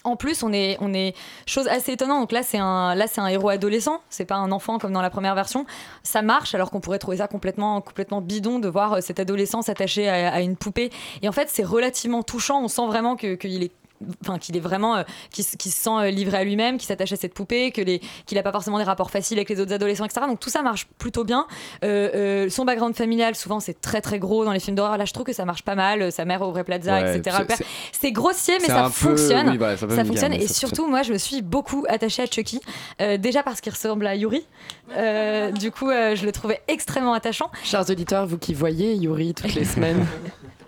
en plus, on est, on est chose assez étonnante. Donc là, c'est un, là, c'est un héros adolescent. C'est pas un enfant comme dans la première version. Ça marche, alors qu'on pourrait trouver ça complètement, complètement bidon de voir euh, cet adolescent s'attacher à, une poupée. Et en fait, c'est relativement touchant. On sent vraiment que qu'il est Enfin, qu'il est vraiment, euh, qu'il se- sent euh, livré à lui-même, qu'il s'attache à cette poupée, que les, qu'il n'a pas forcément des rapports faciles avec les autres adolescents, etc. Donc tout ça marche plutôt bien. Euh, euh, son background familial, souvent, c'est très très gros dans les films d'horreur. Là, je trouve que ça marche pas mal. Euh, Sa mère au vrai plaza, Ouais, etc. c'est- grossier, mais c'est ça peu- fonctionne. oui, voilà, ça fonctionne. Et ça surtout, moi, je me suis beaucoup attachée à Chucky. Euh, déjà parce qu'il ressemble à Yuri. Euh, du coup, euh, je le trouvais extrêmement attachant. Chers auditeurs, vous qui voyez Yuri toutes les <laughs> semaines.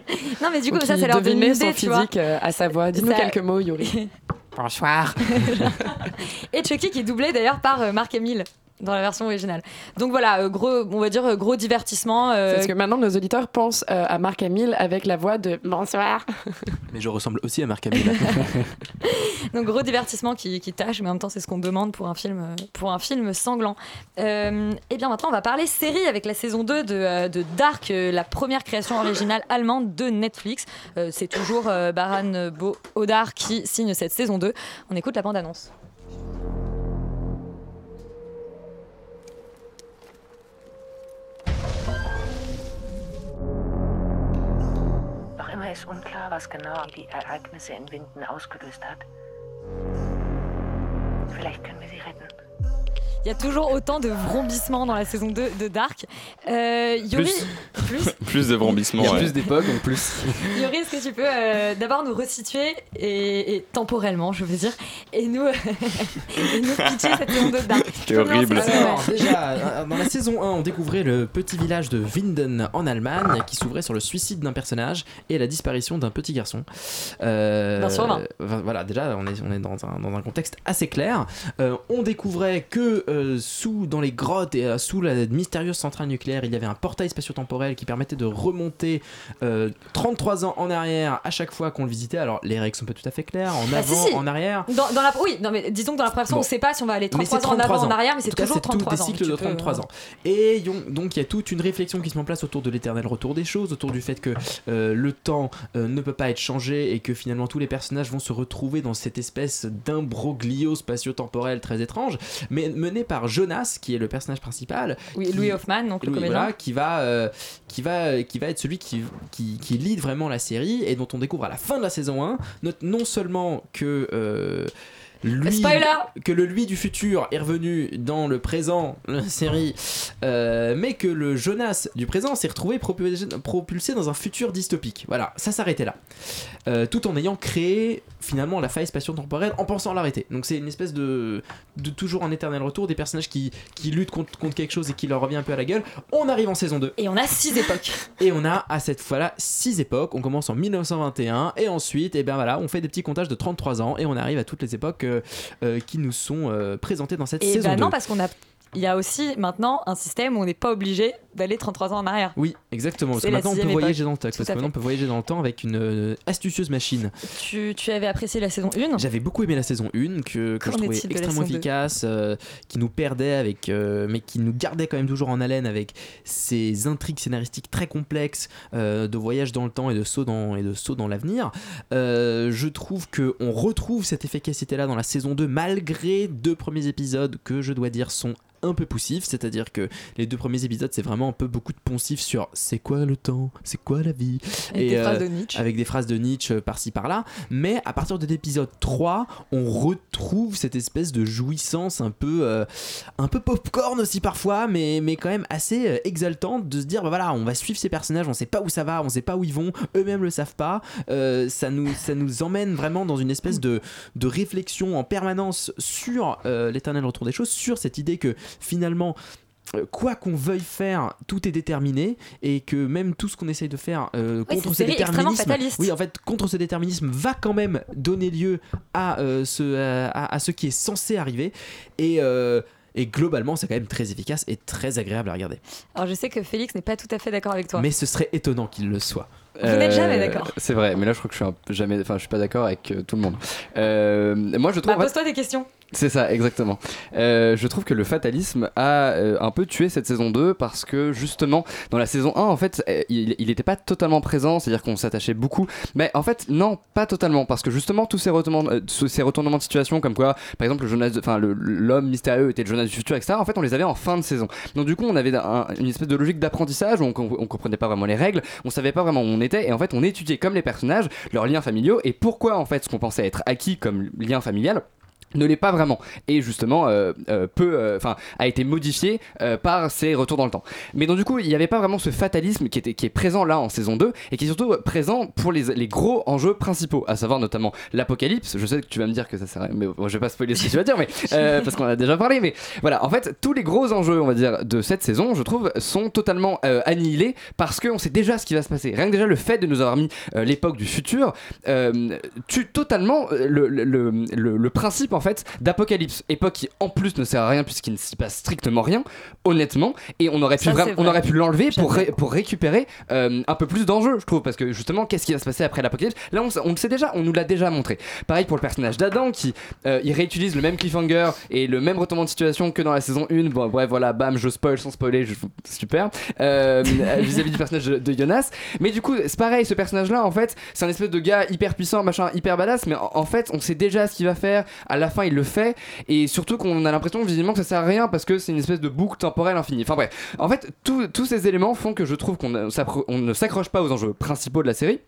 <laughs> Non, mais du ou coup, ça, ça leur donne une idée, son tu vois. physique euh, à sa voix. Dis-nous Ça- quelques mots, Yuri. Bonsoir. <laughs> <laughs> Et Chucky qui est doublé d'ailleurs par euh, Mark Hamill dans la version originale. Donc voilà, euh, gros, on va dire euh, gros divertissement. euh, Parce que maintenant, nos auditeurs pensent euh, à Marc Hamill avec la voix de Bonsoir. <laughs> Mais je ressemble aussi à Marc Hamill. <laughs> Donc gros divertissement qui, qui tâche, mais en même temps c'est ce qu'on demande pour un film, euh, pour un film sanglant. Euh, et bien maintenant on va parler série avec la saison 2 de, euh, de Dark, euh, la première création originale allemande de Netflix. Euh, c'est toujours euh, Baran Bo Odar qui signe cette saison 2. On écoute la bande-annonce. Ist unklar, was genau die Ereignisse in Winden ausgelöst hat. Vielleicht können wir sie retten. Il y a toujours autant de vrombissements dans la saison 2 de Dark. Euh, Yuri, plus. <laughs> Plus de vrombissements. Il y a ouais. plus d'époques en plus. <laughs> Yuri, est-ce que tu peux euh, d'abord nous resituer et, et temporellement, je veux dire, et nous, <laughs> et nous pitcher cette saison 2 de Dark C'est horrible. Alors, déjà, euh, dans la saison 1, on découvrait le petit village de Winden en Allemagne qui s'ouvrait sur le suicide d'un personnage et la disparition d'un petit garçon. Euh, euh, Voilà, déjà, on est, on est dans, un, dans un contexte assez clair. Euh, on découvrait que euh, sous, dans les grottes et euh, sous la mystérieuse centrale nucléaire, il y avait un portail spatio-temporel qui permettait de remonter euh, 33 ans en arrière à chaque fois qu'on le visitait. Alors, les règles sont pas tout à fait claires, en Bah, si, avant, si. en arrière. Dans, dans la, oui, non, mais disons que dans la première Bon. on ne sait pas si on va aller Mais 33 c'est ans en 33 avant, en ans. arrière, mais En c'est toujours c'est tout 33 des ans. cycles de peux, 33 euh, ans. Et donc il y a toute une réflexion qui se met en place autour de l'éternel retour des choses, autour du fait que euh, le temps euh, ne peut pas être changé et que finalement tous les personnages vont se retrouver dans cette espèce d'imbroglio spatio-temporel très étrange, mais mené par Jonas, qui est le personnage principal. Oui, qui- Louis Hoffman, donc le comédien. voilà, qui va, euh, qui, va, qui va être celui qui, qui, qui lead vraiment la série et dont on découvre à la fin de la saison 1 not- non seulement que euh, lui, Spoiler que le lui du futur est revenu dans le présent la série, euh, mais que le Jonas du présent s'est retrouvé propulsé, propulsé dans un futur dystopique. Voilà, ça s'arrêtait là. Euh, tout en ayant créé finalement la faille spatio-temporelle en pensant l'arrêter. Donc c'est une espèce de, de toujours un éternel retour des personnages qui, qui luttent contre, contre quelque chose et qui leur revient un peu à la gueule. On arrive en saison 2. Et on a six époques. <laughs> Et on a à cette fois-là six époques. On commence en 1921 et ensuite, et ben voilà, on fait des petits comptages de 33 ans et on arrive à toutes les époques euh, euh, qui nous sont euh, présentées dans cette Et saison bah 2. non, parce qu'on a. Il y a aussi maintenant un système où on n'est pas obligé d'aller 33 ans en arrière. Oui, exactement. Parce que maintenant on peut voyager dans le temps. Parce que maintenant on peut voyager dans le temps avec une euh, astucieuse machine. Tu, tu avais apprécié la saison 1 J'avais beaucoup aimé la saison 1 que, que je trouvais extrêmement efficace, euh, qui nous perdait avec, euh, mais qui nous gardait quand même toujours en haleine avec ses intrigues scénaristiques très complexes de voyage dans le temps et de saut dans, et de saut dans l'avenir. Je trouve que on retrouve cette efficacité là dans la saison 2 malgré deux premiers épisodes que je dois dire sont un peu poussifs, c'est-à-dire que les deux premiers épisodes c'est vraiment un peu beaucoup de poncifs sur c'est quoi le temps, c'est quoi la vie? Avec des phrases de Nietzsche. avec des phrases de Nietzsche euh, par-ci par-là, mais à partir de l'épisode 3, on retrouve cette espèce de jouissance un peu euh, un peu popcorn aussi parfois, mais, mais quand même assez euh, exaltante de se dire bah voilà, on va suivre ces personnages, on sait pas où ça va, on sait pas où ils vont, eux-mêmes le savent pas, Euh, ça, nous, ça nous emmène vraiment dans une espèce de, de réflexion en permanence sur euh, l'éternel retour des choses, sur cette idée que finalement euh, quoi qu'on veuille faire, tout est déterminé et que même tout ce qu'on essaye de faire euh, Oui, contre ce déterminisme, oui, en fait, contre ce déterminisme va quand même donner lieu à euh, ce à, ce qui est censé arriver et euh, et globalement, c'est quand même très efficace et très agréable à regarder. Alors je sais que Félix n'est pas tout à fait d'accord avec toi. Mais ce serait étonnant qu'il le soit. n'êtes jamais d'accord. C'est vrai, mais là je crois que je suis un jamais, enfin je suis pas d'accord avec euh, tout le monde. Euh, moi je trouve. Bah, pose-toi des questions. C'est ça, exactement. Euh, je trouve que le fatalisme a euh, un peu tué cette saison 2 parce que justement, dans la saison 1, en fait, euh, il n'était pas totalement présent, c'est-à-dire qu'on s'attachait beaucoup. Mais en fait, non, pas totalement, parce que justement, tous ces retournements, de situation, comme quoi, par exemple, le l'homme mystérieux était le Jonas du futur, etc. En fait, on les avait en fin de saison. Donc du coup, on avait un- une espèce de logique d'apprentissage où on, on comprenait pas vraiment les règles, on savait pas vraiment où on était, et en fait, on étudiait comme les personnages leurs liens familiaux et pourquoi en fait ce qu'on pensait être acquis comme lien familial ne l'est pas vraiment. Et justement euh, euh, peu euh, enfin a été modifié par ces retours dans le temps. Mais donc du coup il n'y avait pas vraiment ce fatalisme qui était qui est présent là en saison 2 et qui est surtout présent pour les, les gros enjeux principaux à savoir notamment l'apocalypse. Je sais que tu vas me dire que ça sert à rien mais bon, je vais pas spoiler ce que tu vas dire mais <laughs> parce qu'on en a déjà parlé mais voilà. En fait tous les gros enjeux on va dire de cette saison je trouve sont totalement annihilés parce qu'on sait déjà ce qui va se passer. Rien que déjà le fait de nous avoir mis l'époque du futur tue totalement le, le, le, le- le principe en fait d'apocalypse. Époque qui en plus ne sert à rien puisqu'il ne s'y passe strictement rien honnêtement. Et on aurait pu Ça, on aurait pu l'enlever pour, ré- d'accord. pour récupérer euh, un peu plus d'enjeux je trouve. Parce que justement qu'est-ce qui va se passer après l'apocalypse? Là on, s- on le sait déjà on nous l'a déjà montré. Pareil pour le personnage d'Adam qui euh, il réutilise le même cliffhanger et le même retournement de situation que dans la saison 1 bon bref voilà bam je spoil sans spoiler je- super. Euh, <laughs> vis-à-vis du personnage de, de Jonas. Mais du coup c'est pareil ce personnage là en fait c'est un espèce de gars hyper puissant machin hyper badass mais en, en fait on sait déjà ce qu'il va faire à la fin il le fait. Et surtout qu'on a l'impression visiblement que ça sert à rien parce que c'est une espèce de boucle temporelle infinie. Enfin bref. En fait tous- ces éléments font que je trouve qu'on on ne s'accroche pas aux enjeux principaux de la série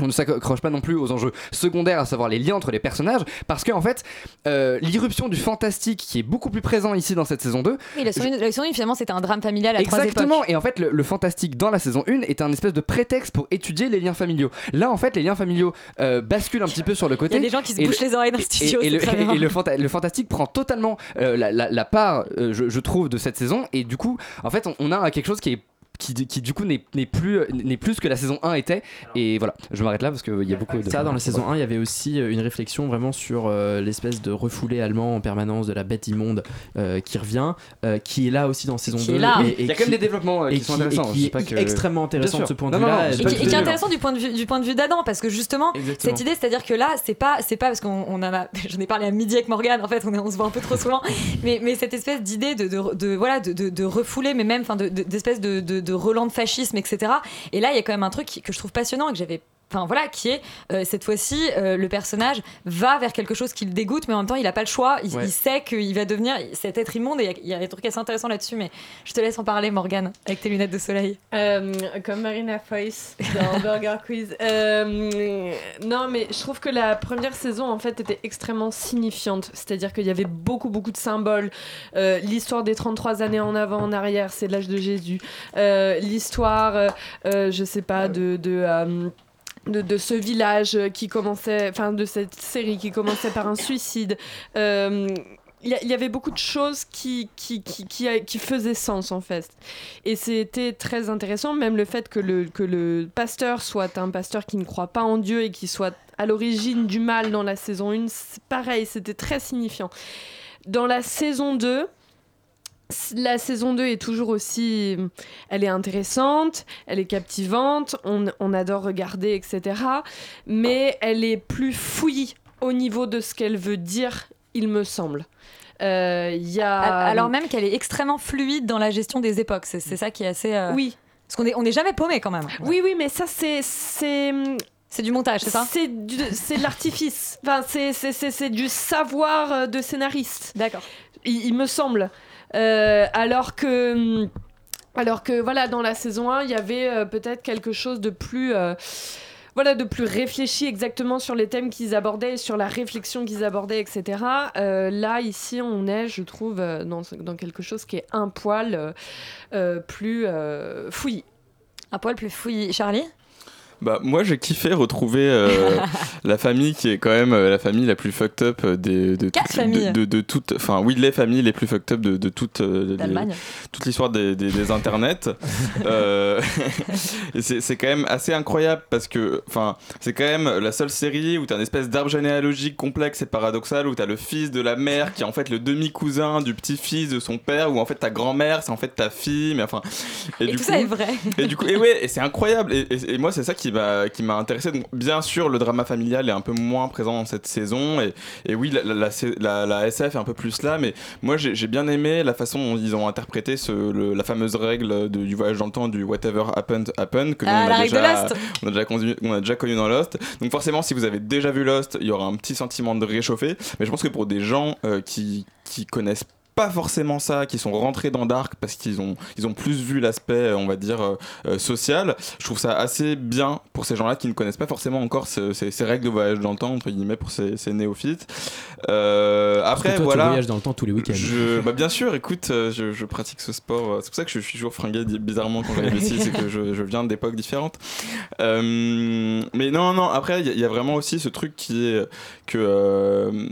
on ne s'accroche pas non plus aux enjeux secondaires, à savoir les liens entre les personnages, parce qu'en fait, euh, l'irruption du fantastique qui est beaucoup plus présent ici dans cette saison 2, Oui, la saison 1, la saison 1, finalement, c'était un drame familial à Exactement, et en fait, le, le fantastique dans la saison 1 est un espèce de prétexte pour étudier les liens familiaux. Là, en fait, les liens familiaux euh, basculent un petit peu sur le côté. Il y a des gens qui se bouchent le- les oreilles dans le studio, Et, et le, et le fanta- le fantastique prend totalement euh, la, la- la part, je, je trouve, de cette saison, et du coup, en fait, on, on a quelque chose qui est. Qui, qui, du coup n'est n'est plus n'est plus ce que la saison 1 était et voilà je m'arrête là parce qu'il y a beaucoup de Ça, dans la saison 1, il y avait aussi euh, une réflexion vraiment sur euh, l'espèce de refoulé allemand en permanence de la bête immonde euh, qui revient, euh, qui est là aussi dans saison Qui 2. est là. Il y a quand même des développements, euh, qui sont intéressants, et qui est pas que- extrêmement intéressant de ce point de vue-là. non, Et c'est qui, est intéressant du point de vue du point de vue d'Adam parce que justement Exactement. cette idée c'est-à-dire que là c'est pas c'est pas parce qu'on a <laughs> j'en ai parlé à midi avec Morgan en fait on, se voit un peu trop souvent mais, mais cette espèce d'idée de, de, de- voilà de, de, de refouler mais même enfin de- de- d'espèce de, de, relan de fascisme etc et là il y a quand même un truc que je trouve passionnant et que j'avais Enfin voilà, qui est euh, cette fois-ci euh, le personnage va vers quelque chose qui le dégoûte, mais en même temps il a pas le choix. Il, Ouais. il sait qu'il va devenir cet être immonde et il y a- il y, a des trucs assez intéressants là-dessus. Mais je te laisse en parler, Morgan, avec tes lunettes de soleil. Euh, comme Marina Foïs dans <laughs> Burger Quiz. Euh, non, mais je trouve que la première saison, en fait, était extrêmement signifiante. C'est-à-dire qu'il y avait beaucoup, beaucoup de symboles. Euh, L'histoire des 33 années en avant, en arrière, c'est l'âge de Jésus. Euh, L'histoire, je sais pas, de... de euh, de, ce village qui commençait, enfin de cette série qui commençait par un suicide. Euh, il y, avait beaucoup de choses qui, qui, qui, qui, faisaient sens en fait. Et c'était très intéressant, même le fait que le, que le pasteur soit un pasteur qui ne croit pas en Dieu et qui soit à l'origine du mal dans la saison 1, c'est pareil, c'était très signifiant. Dans la saison 2, la saison 2 est toujours aussi... Elle est intéressante, elle est captivante, on, on adore regarder, etc. Mais elle est plus fouillie au niveau de ce qu'elle veut dire, il me semble. Euh, y a... Alors même qu'elle est extrêmement fluide dans la gestion des époques. C'est ça qui est assez. euh, Oui. Parce qu'on est, on n'est jamais paumé quand même. Oui, oui, mais ça, c'est. C'est C'est du montage, c'est ça C'est de l'artifice. Enfin, c'est- c'est c'est- c'est du savoir euh, de scénariste. D'accord. Il, il me semble. Euh, alors que. hum, Alors que, voilà, dans la saison 1, il y avait euh, peut-être quelque chose de plus. euh, voilà, de plus réfléchi exactement sur les thèmes qu'ils abordaient, sur la réflexion qu'ils abordaient, etc. Là, ici, on est, je trouve, dans, quelque chose qui est un poil plus euh, fouillis. Un poil plus fouillis. Charlie? Bah, moi j'ai kiffé retrouver euh, <laughs> la famille qui est quand même euh, la famille la plus fucked up euh, des, de, Quatre toutes- familles. de, de, de toutes. Enfin, oui, les familles les plus fucked up de, de toute, euh, les- toute l'histoire des, des, des internets. <laughs> <laughs> Et c'est c'est quand même assez incroyable parce que enfin, c'est quand même la seule série où tu as une espèce d'arbre généalogique complexe et paradoxal où tu as le fils de la mère qui est en fait le demi-cousin du petit-fils de son père, où en fait ta grand-mère c'est en fait ta fille, mais enfin. Et du tout ça est vrai. et du coup, et ouais, et c'est incroyable. Et, et- et moi, c'est ça qui m'a qui m'a intéressé. Donc, bien sûr, le drama familial est un peu moins présent dans cette saison, et, et oui, la, la, la- la- la SF est un peu plus là, mais moi j'ai bien aimé la façon dont ils ont interprété ce, le- la fameuse règle de- du voyage dans le temps, du whatever happened happened, que Ah, on, a déjà, Lost. on, a déjà connu, on a déjà connu dans Lost. Donc forcément, si vous avez déjà vu Lost, il y aura un petit sentiment de réchauffé, mais je pense que pour des gens euh, qui, qui connaissent pas forcément ça, qui sont rentrés dans Dark parce qu'ils ont, ils ont plus vu l'aspect, euh, on va dire, euh, euh, social. Je trouve ça assez bien pour ces gens-là qui ne connaissent pas forcément encore ce- ces, ces règles de voyage dans le temps, entre guillemets, pour ces, ces néophytes. Euh, après, toi, voilà. tu voyages dans le temps tous les week-ends. Je, bah bien sûr, écoute, je, je pratique ce sport. C'est pour ça que je suis toujours fringué bizarrement quand j'arrive <laughs> ici, c'est que je, je viens d'époques différentes. Euh, mais non, non, après, il y, y a vraiment aussi ce truc qui est que.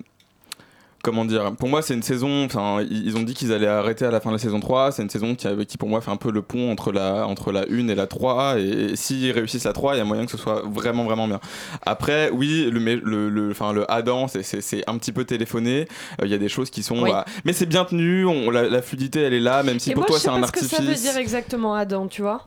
Comment dire Pour moi, c'est une saison. Enfin, ils ont dit qu'ils allaient arrêter à la fin de la saison 3. C'est une saison qui, qui pour moi, fait un peu le pont entre la, entre la 1 et la 3. Et, et s'ils réussissent la 3, il y a moyen que ce soit vraiment, vraiment bien. Après, oui, le, le, le, enfin, le Adam, c'est- c'est c'est un petit peu téléphoné. Euh, Il y a des choses qui sont. Oui. bah, mais c'est bien tenu. On, la, la fluidité, elle est là, même si Et pour moi, toi, je c'est sais un pas ce que artifice. ça veut dire exactement Adam, tu vois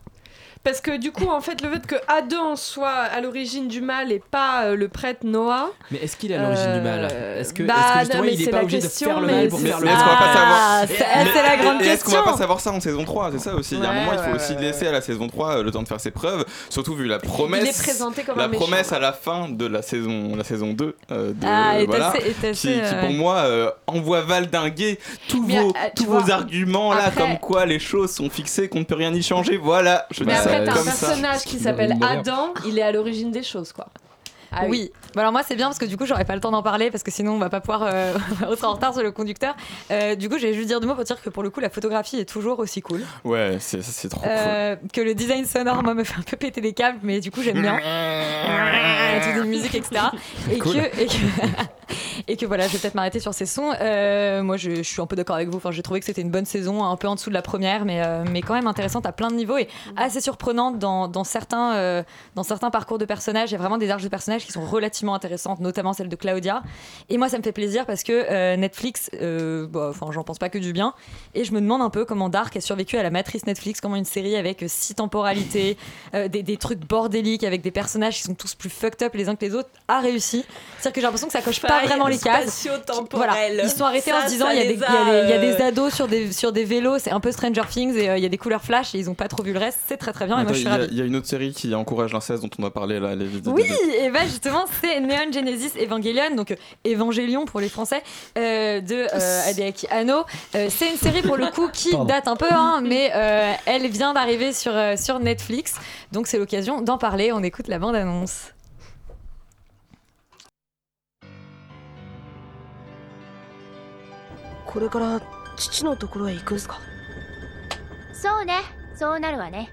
parce que du coup, en fait, le fait que Adam soit à l'origine du mal et pas euh, le prêtre Noah. Mais est-ce qu'il est à l'origine du mal Euh, Est-ce que, bah, est-ce que justement mais il est c'est pas la obligé de question, faire le mais mal pour faire le Mais mal est-ce qu'on va pas savoir Ah, c'est- la grande et Est-ce qu'on va question. pas savoir ça en saison 3 C'est ça aussi. Il y a un moment, il faut ouais, aussi ouais. laisser à la saison 3 euh, le temps de faire ses preuves. Surtout vu la promesse. Il est présenté comme la promesse à la fin de la saison, la saison 2. euh, de, Ah, est voilà, assez- est qui, assez, qui, pour moi euh, envoie valdinguer tous vos, tous vos arguments là, comme quoi les choses sont fixées, qu'on ne peut rien y changer. Voilà, je dis ça t'as un comme ça. personnage qui s'appelle Adam, il est à l'origine des choses, quoi. Ah oui. Bah alors moi c'est bien parce que du coup j'aurais pas le temps d'en parler parce que sinon on va pas pouvoir euh, <laughs> sera en retard sur le conducteur. Euh, du coup j'ai juste dire deux mots pour dire que pour le coup la photographie est toujours aussi cool. Ouais, c'est trop cool. Euh, que le design sonore moi me fait un peu péter les câbles mais du coup j'aime bien. <laughs> Toutes les musiques etc. Et Cool. que et que, <laughs> <laughs> et que voilà je vais peut-être m'arrêter sur ces sons. Euh, moi je, je suis un peu d'accord avec vous. Enfin j'ai trouvé que c'était une bonne saison un peu en dessous de la première mais euh, mais quand même intéressante à plein de niveaux et assez surprenante dans, dans certains euh, dans certains parcours de personnages. Il y a vraiment des arches de personnages qui sont relativement intéressantes, notamment celle de Claudia. Et moi, ça me fait plaisir parce que Netflix, bah, enfin, j'en pense pas que du bien. Et je me demande un peu comment Dark a survécu à la matrice Netflix, comment une série avec six temporalités, des, des trucs bordéliques, avec des personnages qui sont tous plus fucked up les uns que les autres, a réussi. C'est-à-dire que j'ai l'impression que ça coche pas Faille vraiment les cases. Voilà. Ils sont arrêtés en se disant il y, a des- les il y a y a des ados sur des, sur des vélos, c'est un peu Stranger Things et euh, il y a des couleurs flash et ils ont pas trop vu le reste. C'est très très bien Il y, a- y une autre série qui encourage l'inceste dont on a parlé là. Les, les- Oui, et ben justement, c'est Neon Genesis Evangelion, donc euh, Évangélion pour les Français, euh, de euh, Hideaki Anno. Euh, c'est une série pour le coup qui Pardon. date un peu, hein, mais euh, elle vient d'arriver sur, euh, sur Netflix, donc c'est l'occasion d'en parler. On écoute la bande-annonce. これから父のところへ行くんすかそうねそうなるわね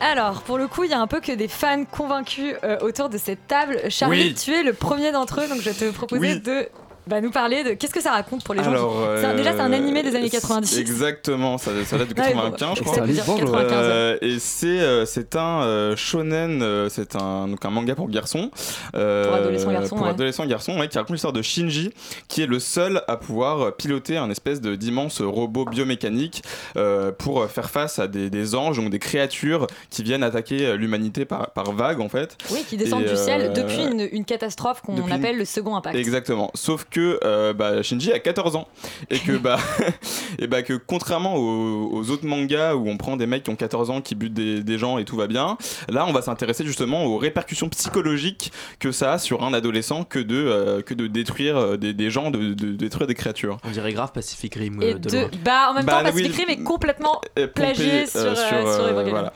Alors, pour le coup, il y a un peu que des fans convaincus euh, autour de cette table. Charlie, Oui. tu es le premier d'entre eux, donc je vais te proposer Oui. de bah, nous parler de qu'est-ce que ça raconte pour les gens. qui- Alors, C'est un- déjà, c'est un euh, animé des années 90. Exactement, ça, ça date de Ouais, 95, je crois. ça veut dire 95, Euh, et c'est euh, c'est un euh, shonen, euh, c'est un, donc un manga pour garçons. euh, Pour adolescents garçons, Pour ouais. adolescents garçons, ouais, qui raconte l'histoire de Shinji, qui est le seul à pouvoir piloter un espèce de- d'immense robot biomécanique euh, pour faire face à des, des anges, donc des créatures qui viennent attaquer l'humanité par, par vagues, en fait. Oui, qui descendent Et, du ciel depuis une, une catastrophe qu'on une- appelle le second impact. Exactement. Sauf que euh, bah, Shinji a 14 ans et que bah <laughs> et bah que contrairement aux, aux autres mangas où on prend des mecs qui ont 14 ans qui butent des, des gens et tout va bien, là on va s'intéresser justement aux répercussions psychologiques que ça a sur un adolescent que de euh, que de détruire euh, des, des gens, de, de détruire des créatures. On dirait grave Pacific Rim Et euh, de de, loin. bah, en même Bah, temps, Pacific oui, Rim est complètement plagié sur, sur euh, voilà.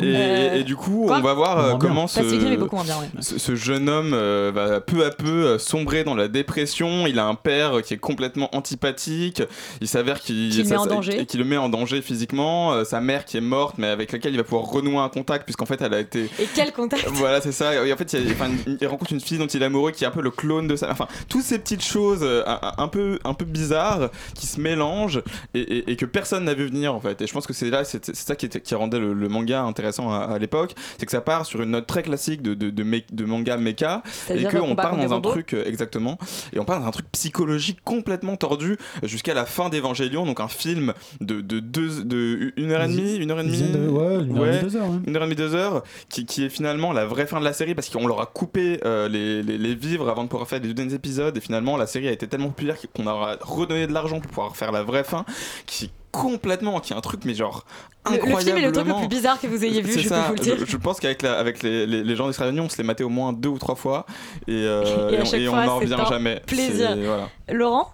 Et, et du coup, quoi on va voir comment ce, bien, ouais. ce, ce jeune homme euh, va peu à peu sombrer dans la dépression. Il a un père qui est complètement antipathique. Il s'avère qu'il Qui le met ça- en ça- danger. et qui le met en danger physiquement. Euh, sa mère qui est morte, mais avec laquelle il va pouvoir renouer un contact, puisqu'en fait, elle a été. Et quel contact? Voilà, c'est ça. Et en fait, il, a- rencontre une fille dont il est amoureux qui est un peu le clone de sa. Enfin, toutes ces petites choses euh, un, peu, un peu bizarres qui se mélangent et, et- et que personne n'a vu venir en fait. Et je pense que c'est là, c'est ça qui, était- qui rendait le, le manga intéressant à, à l'époque, c'est que ça part sur une note très classique de, de, de, mé- de manga mecha et qu'on part dans un truc euh, exactement. Et on part d'un truc psychologique complètement tordu jusqu'à la fin d'Evangelion, donc un film de, de, deux, de une heure et demie, une heure et demie, de- ouais, une heure et demie, deux heures, ouais. une heure et demie, deux heures, qui, qui est finalement la vraie fin de la série parce qu'on leur a coupé euh, les, les, les vivres avant de pouvoir faire les deux derniers épisodes et finalement la série a été tellement populaire qu'on a redonné de l'argent pour pouvoir faire la vraie fin qui complètement qui est un truc mais genre Le- le film est le truc le plus bizarre que vous ayez vu, je peux ça. vous le dire. Je, je pense qu'avec avec les, les, les gens d'Israël Union, on se les matait au moins deux ou trois fois et, euh, Et on- n'en revient jamais. plaisir. Voilà. Laurent?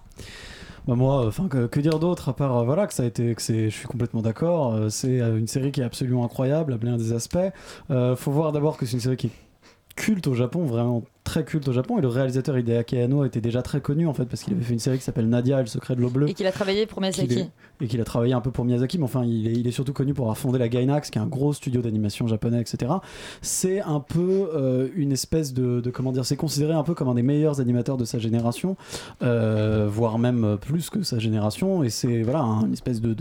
Bah moi, enfin que, que dire d'autre à part euh, voilà que ça a été que c'est, je suis complètement d'accord. euh, c'est une série qui est absolument incroyable à bien des aspects. Euh, faut voir d'abord que c'est une série qui est culte au Japon, vraiment très culte au Japon. Et le réalisateur Hideaki Anno était déjà très connu en fait parce qu'il avait fait une série qui s'appelle Nadia et le secret de l'eau bleue. Et qu'il a travaillé pour Miyazaki. est- et qu'il a travaillé un peu pour Miyazaki, mais enfin, il est, il est surtout connu pour avoir fondé la Gainax, qui est un gros studio d'animation japonais, etc. C'est un peu euh, une espèce de, de- comment dire, c'est considéré un peu comme un des meilleurs animateurs de sa génération, euh, voire même plus que sa génération, et c'est voilà un- une espèce de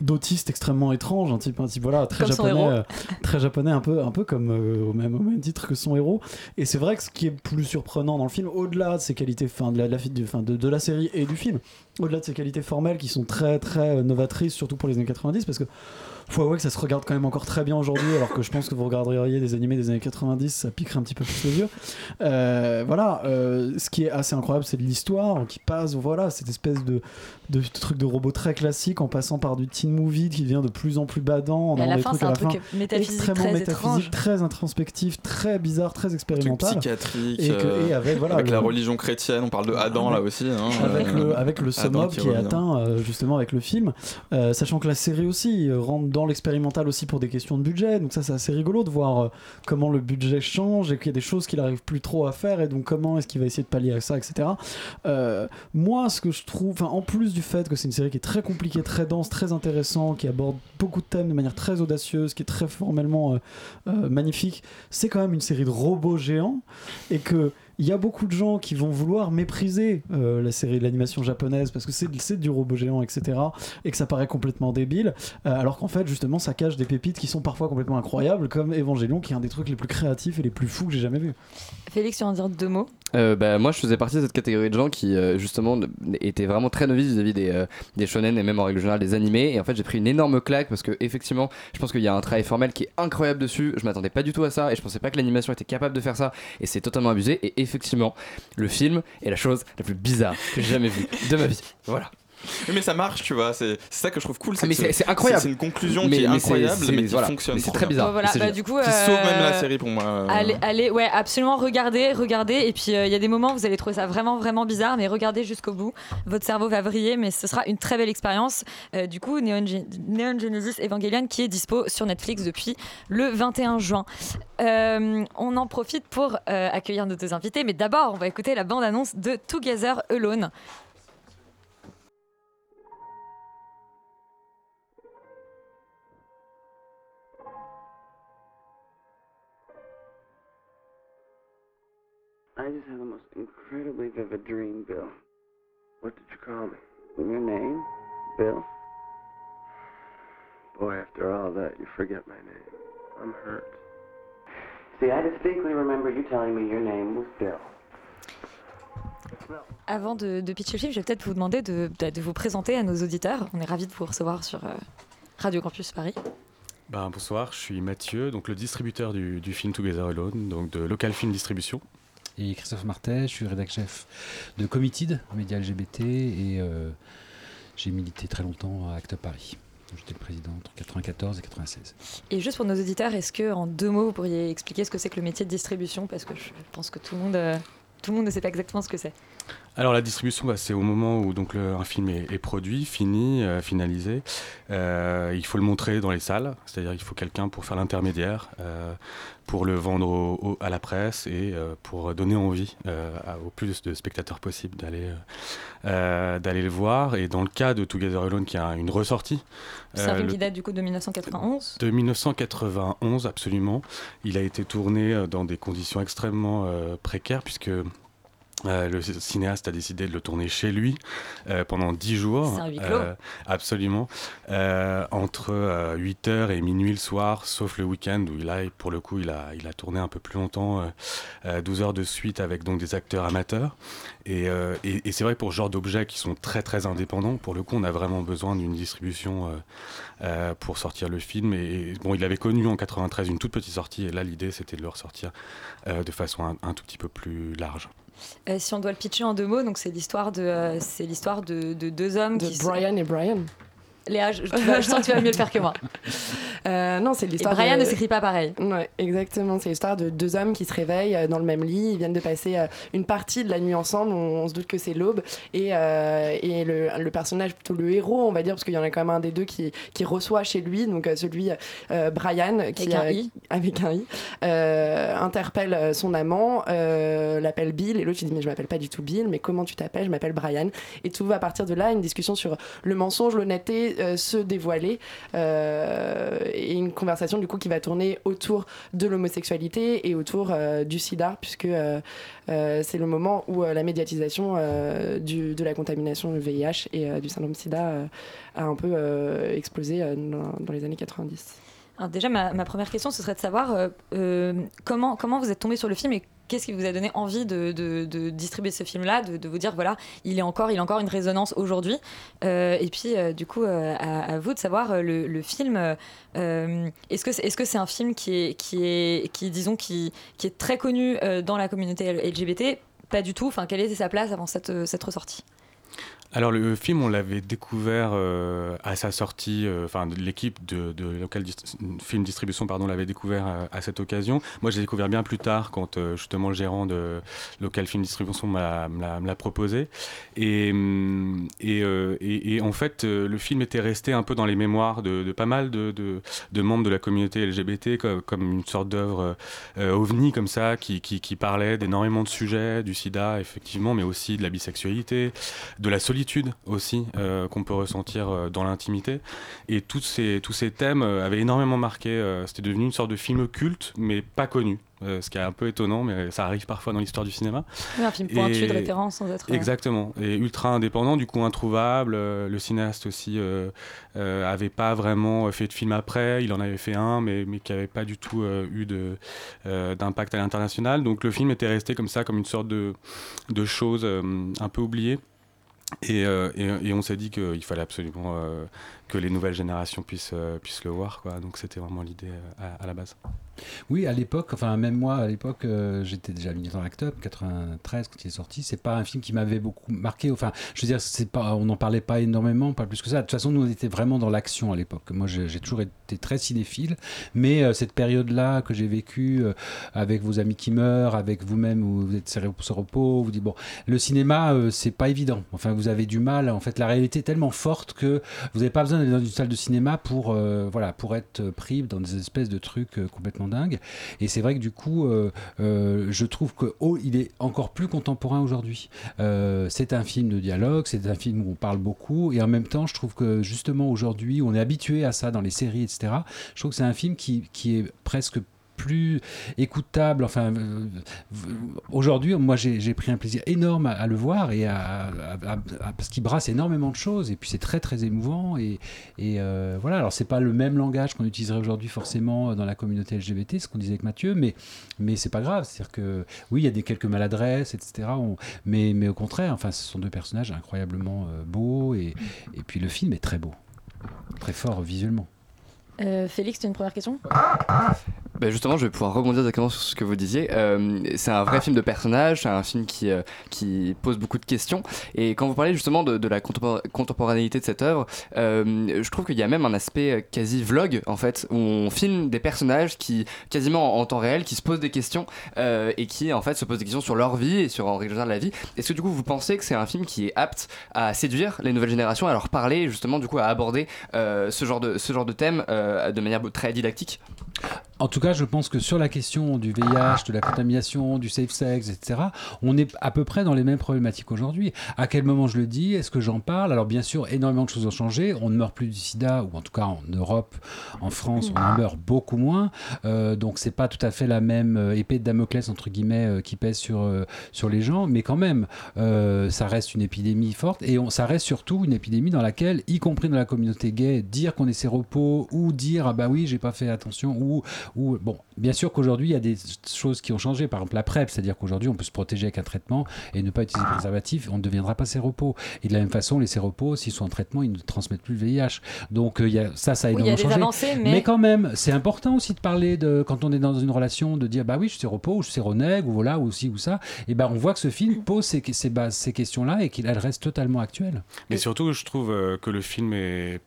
d'autiste extrêmement étrange, un type, un type voilà très Comme japonais, euh, très japonais, un peu, un peu comme au même au même titre que son héros. Et c'est vrai que ce qui est plus surprenant dans le film, au-delà de ses qualités, fin, de la, fin, de, de la série et du film, au-delà de ses qualités formelles qui sont très très euh, novatrices, surtout pour les années 90, parce que faut avouer que ça se regarde quand même encore très bien aujourd'hui, alors que je pense que vous regarderiez des animés des années 90, ça piquerait un petit peu plus les yeux. Euh, voilà, euh, ce qui est assez incroyable, c'est de l'histoire qui passe, voilà, cette espèce de, de truc de robot très classique en passant par du teen movie qui devient de plus en plus badant. en Et à la fin, c'est un truc fin métaphysique extrêmement très métaphysique, étrange. très introspectif, très bizarre, très expérimental. psychiatrique Et, que- euh, et avec, voilà, avec la religion chrétienne on parle de Adam là aussi hein, avec, euh, le, avec le Adam summum qui, est revient. atteint euh, justement avec le film, Euh, sachant que la série aussi euh, rentre dans l'expérimental aussi pour des questions de budget, donc ça c'est assez rigolo de voir euh, comment le budget change et qu'il y a des choses qu'il arrive plus trop à faire et donc comment est-ce qu'il va essayer de pallier à ça, etc. Euh, moi, ce que je trouve, en plus du fait que c'est une série qui est très compliquée, très dense, très intéressant, qui aborde beaucoup de thèmes de manière très audacieuse, qui est très formellement euh, magnifique, c'est quand même une série de robots géants et que il y a beaucoup de gens qui vont vouloir mépriser euh, la série de l'animation japonaise parce que c'est c'est du robot géant, etc. et que ça paraît complètement débile, euh, alors qu'en fait, justement, ça cache des pépites qui sont parfois complètement incroyables, comme Evangelion, qui est un des trucs les plus créatifs et les plus fous que j'ai jamais vu. Félix, tu vas en dire deux mots? Euh, bah, moi, je faisais partie de cette catégorie de gens qui, euh, justement, étaient vraiment très novices vis-à-vis des, euh, des shonen et même en règle générale des animés. Et en fait, j'ai pris une énorme claque parce que, effectivement, je pense qu'il y a un travail formel qui est incroyable dessus. Je m'attendais pas du tout à ça et je pensais pas que l'animation était capable de faire ça. Et c'est totalement abusé. Et effectivement, le film est la chose la plus bizarre que j'ai jamais vue de ma vie. Voilà. Oui, mais ça marche, tu vois. C'est ça que je trouve cool. Ah, c'est- incroyable. C'est une conclusion Mais- qui est mais incroyable, mais qui voilà. fonctionne. C'est très bizarre. Bon, voilà, C'est bah, du coup, Qui sauve même la euh, série pour moi. euh. Allez, allez, ouais, absolument, regardez, regardez. Et puis, euh, il y a des moments où vous allez trouver ça vraiment, vraiment bizarre, mais regardez jusqu'au bout. Votre cerveau va vriller, mais ce sera une très belle expérience. Euh, du coup, Neon, Gen- Neon Genesis Evangelion qui est dispo sur Netflix depuis le 21 juin. Euh, on en profite pour euh, accueillir nos deux invités, mais d'abord, on va écouter la bande-annonce de Together Alone. I just had the most incredibly vivid dream, Bill. What did you call me? Your name? Bill? Boy, after all that, you forget my name. I'm hurt. See, I distinctly remember you telling me your name was Bill. Avant de, de pitcher le film, je vais peut-être vous demander de, de- de vous présenter à nos auditeurs. On est ravis de vous recevoir sur euh, Radio Campus Paris. Ben, bonsoir, je suis Mathieu, donc le distributeur du, du film Together Alone, donc de Local Film Distribution. Et Christophe Martet, je suis rédac chef de Committed, média LGBT, et euh, j'ai milité très longtemps à Act Up Paris. J'étais le président entre 94 et 96. Et juste pour nos auditeurs, est-ce que en deux mots, vous pourriez expliquer ce que c'est que le métier de distribution? Parce que je pense que tout le monde, euh, tout le monde ne sait pas exactement ce que c'est. Alors la distribution, bah, c'est au moment où donc, le- un film est, est produit, fini, euh, finalisé. Euh, il faut le montrer dans les salles, c'est-à-dire il faut quelqu'un pour faire l'intermédiaire, euh, pour le vendre au- au- à la presse et pour donner envie à- au plus de spectateurs possible d'aller d'aller le voir. Et dans le cas de Together Alone, qui a une ressortie, C'est un film le- qui date du coup de 1991. de 1991, absolument. Il a été tourné dans des conditions extrêmement précaires, puisque Euh, le cinéaste a décidé de le tourner chez lui euh, pendant 10 jours. C'est un huis clos. Euh, absolument. Entre 8h et minuit le soir, sauf le week-end où là, pour le coup, il a, il a tourné un peu plus longtemps, euh, euh, 12 heures de suite avec donc des acteurs amateurs. Et, et- et c'est vrai pour ce genre d'objets qui sont très très indépendants, pour le coup, on a vraiment besoin d'une distribution pour sortir le film. Et, et bon, il avait connu en 93 une toute petite sortie, et là, l'idée c'était de le ressortir de façon un, un tout petit peu plus large. Euh, si on doit le pitcher en deux mots, donc c'est l'histoire de, euh, c'est l'histoire de, de deux hommes De qui. Brian et Brian. Léa, je, je sens que tu vas mieux le faire que moi. Euh, non, c'est l'histoire. Brian de- ne s'écrit pas pareil. Ouais, exactement. C'est l'histoire de deux hommes qui se réveillent euh, dans le même lit. Ils viennent de passer euh, une partie de la nuit ensemble. On, on se doute que c'est l'aube. Et, euh, et le, le personnage, plutôt le héros, on va dire, parce qu'il y en a quand même un des deux qui, qui reçoit chez lui, donc celui euh, Brian, qui Avec un I. avec un i, interpelle son amant, l'appelle Bill, et l'autre il dit mais je m'appelle pas du tout Bill, mais comment tu t'appelles? Je m'appelle Brian. Et tout va partir de là, une discussion sur le mensonge, l'honnêteté, euh, se dévoiler, euh, et une conversation du coup qui va tourner autour de l'homosexualité et autour euh, du sida, puisque c'est le moment où la médiatisation de la contamination du VIH et du syndrome sida a un peu explosé dans les années 90. Déjà, ma, première question, ce serait de savoir euh, euh, comment, vous êtes tombé sur le film et qu'est-ce qui vous a donné envie de, distribuer ce film-là, de, vous dire, voilà, il est encore, il a encore une résonance aujourd'hui. Euh, et puis, du coup, à, vous de savoir, le, film, est-ce que c'est est -ce c'est un film qui est, qui est, qui, disons, qui, est très connu dans la communauté LGBT Pas du tout. Enfin, quelle était sa place avant cette ressortie? Alors le film, on l'avait découvert euh, à sa sortie, euh, enfin l'équipe de, Local Film Distribution pardon, l'avait découvert à cette occasion. Moi, j'ai découvert bien plus tard quand euh, justement le gérant de Local Film Distribution me l'a- proposé. Et, et en fait, le film était resté un peu dans les mémoires de, pas mal de, membres de la communauté LGBT comme, une sorte d'œuvre ovni comme ça qui, qui, parlait d'énormément de sujets, du sida effectivement, mais aussi de la bisexualité, de la solitude aussi euh, qu'on peut ressentir euh, dans l'intimité. Et tous ces, tous ces thèmes euh, avaient énormément marqué. C'était devenu une sorte de film culte, mais pas connu. Euh, ce qui est un peu étonnant, mais ça arrive parfois dans l'histoire du cinéma. Oui, un film pointu Et- de référence sans être. Exactement, et ultra indépendant, du coup introuvable. Euh, le cinéaste aussi euh, avait pas vraiment fait de film après, il en avait fait un, mais, mais qui avait pas du tout eu de, d'impact à l'international. Donc le film était resté comme ça, comme une sorte de, de chose un peu oubliée. Et, euh, et on s'est dit qu'il fallait absolument euh, que les nouvelles générations puissent, euh, puissent le voir. Quoi. Donc c'était vraiment l'idée euh, à, la base. Oui, à l'époque, enfin même moi à l'époque, euh, j'étais déjà militant Act Up, 93 quand il est sorti. C'est pas un film qui m'avait beaucoup marqué. Enfin, je veux dire, c'est pas, on n'en parlait pas énormément, pas plus que ça. De toute façon, nous on était vraiment dans l'action à l'époque. Moi, j'ai toujours été très cinéphile, mais cette période-là que j'ai vécue avec vos amis qui meurent, avec vous-même où vous êtes serré au repos, vous dites bon, le cinéma, c'est pas évident. Enfin, vous avez du mal. En fait, la réalité est tellement forte que vous n'avez pas besoin dans une salle de cinéma pour, euh, voilà, pour être pris dans des espèces de trucs euh, complètement dingues. Et c'est vrai que du coup, euh, je trouve que oh, il est encore plus contemporain aujourd'hui. C'est un film de dialogue, c'est un film où on parle beaucoup, et en même temps, je trouve que justement aujourd'hui, on est habitué à ça dans les séries, etc. Je trouve que c'est un film qui, qui est presque plus écoutable. Enfin, euh, aujourd'hui, moi, j'ai pris un plaisir énorme à, à le voir et à, à- à- à- parce qu'il brasse énormément de choses et puis c'est très très émouvant et, et euh, voilà. Alors c'est pas le même langage qu'on utiliserait aujourd'hui forcément dans la communauté LGBT, ce qu'on disait avec Mathieu, mais mais c'est pas grave. C'est-à-dire que oui, il y a des quelques maladresses, etc. On- mais mais au contraire, enfin, ce sont deux personnages incroyablement euh, beaux et et puis le film est très beau, très fort visuellement. Euh, Félix, tu as une première question? Bah, justement, je vais pouvoir rebondir exactement sur ce que vous disiez. Euh, c'est un vrai film de personnage, c'est un film qui, euh, qui pose beaucoup de questions. Et quand vous parlez justement de, de la contempor- contemporanéité de cette œuvre, euh, je trouve qu'il y a même un aspect euh, quasi vlog, en fait, où on filme des personnages qui, quasiment en, en temps réel, qui se posent des questions euh, et qui, en fait, se posent des questions sur leur vie et sur en règle générale la vie. Est-ce que du coup, vous pensez que c'est un film qui est apte à séduire les nouvelles générations, à leur parler, justement, du coup, à aborder euh, ce, genre de, ce genre de thème euh, de manière très didactique? En tout cas, je pense que sur la question du VIH, de la contamination, du safe sex, etc., on est à peu près dans les mêmes problématiques aujourd'hui. À quel moment je le dis? Est-ce que j'en parle? Alors bien sûr, énormément de choses ont changé. On ne meurt plus du sida, ou en tout cas en Europe, en France, on en meurt beaucoup moins. Euh, donc c'est pas tout à fait la même euh, épée de Damoclès entre guillemets euh, qui pèse sur euh, sur les gens, mais quand même, ça reste une épidémie forte et on, ça reste surtout une épidémie dans laquelle, y compris dans la communauté gay, dire qu'on est séropos ou dire ah bah oui j'ai pas fait attention ou ou bon bien sûr qu'aujourd'hui il y a des choses qui ont changé par exemple la PrEP, c'est-à-dire qu'aujourd'hui on peut se protéger avec un traitement et ne pas utiliser de préservatif, on ne deviendra pas séropos. Et de la même façon les séropos s'ils sont en traitement ils ne transmettent plus le VIH. Donc euh, il y a, ça ça a Oui, énormément changé. avancées, mais- quand même c'est important aussi de parler de quand on est dans une relation de dire bah oui je suis séropos ou je suis séronègue ou voilà ou ci ou ça et ben on voit que ce film pose ces, ces, bases- ces questions là et qu'elle reste totalement actuelle. Mais surtout, je trouve euh, que le film est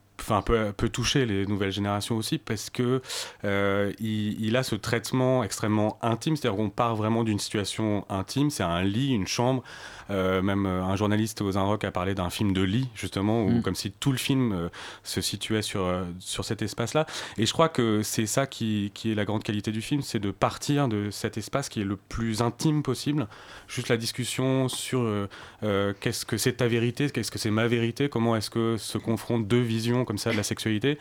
peut, toucher les nouvelles générations aussi parce que euh, il, il a ce traitement extrêmement intime c'est-à-dire qu'on part vraiment d'une situation intime c'est un lit une chambre même euh, un journaliste aux Rock a parlé d'un film de lit justement où Mm. comme si tout le film euh, se situait sur euh, sur cet espace là et je crois que c'est ça qui, qui est la grande qualité du film c'est de partir de cet espace qui est le plus intime possible juste la discussion sur euh, euh, qu'est-ce que c'est ta vérité, qu'est-ce que c'est ma vérité, comment est-ce que se confrontent deux visions comme ça de la sexualité,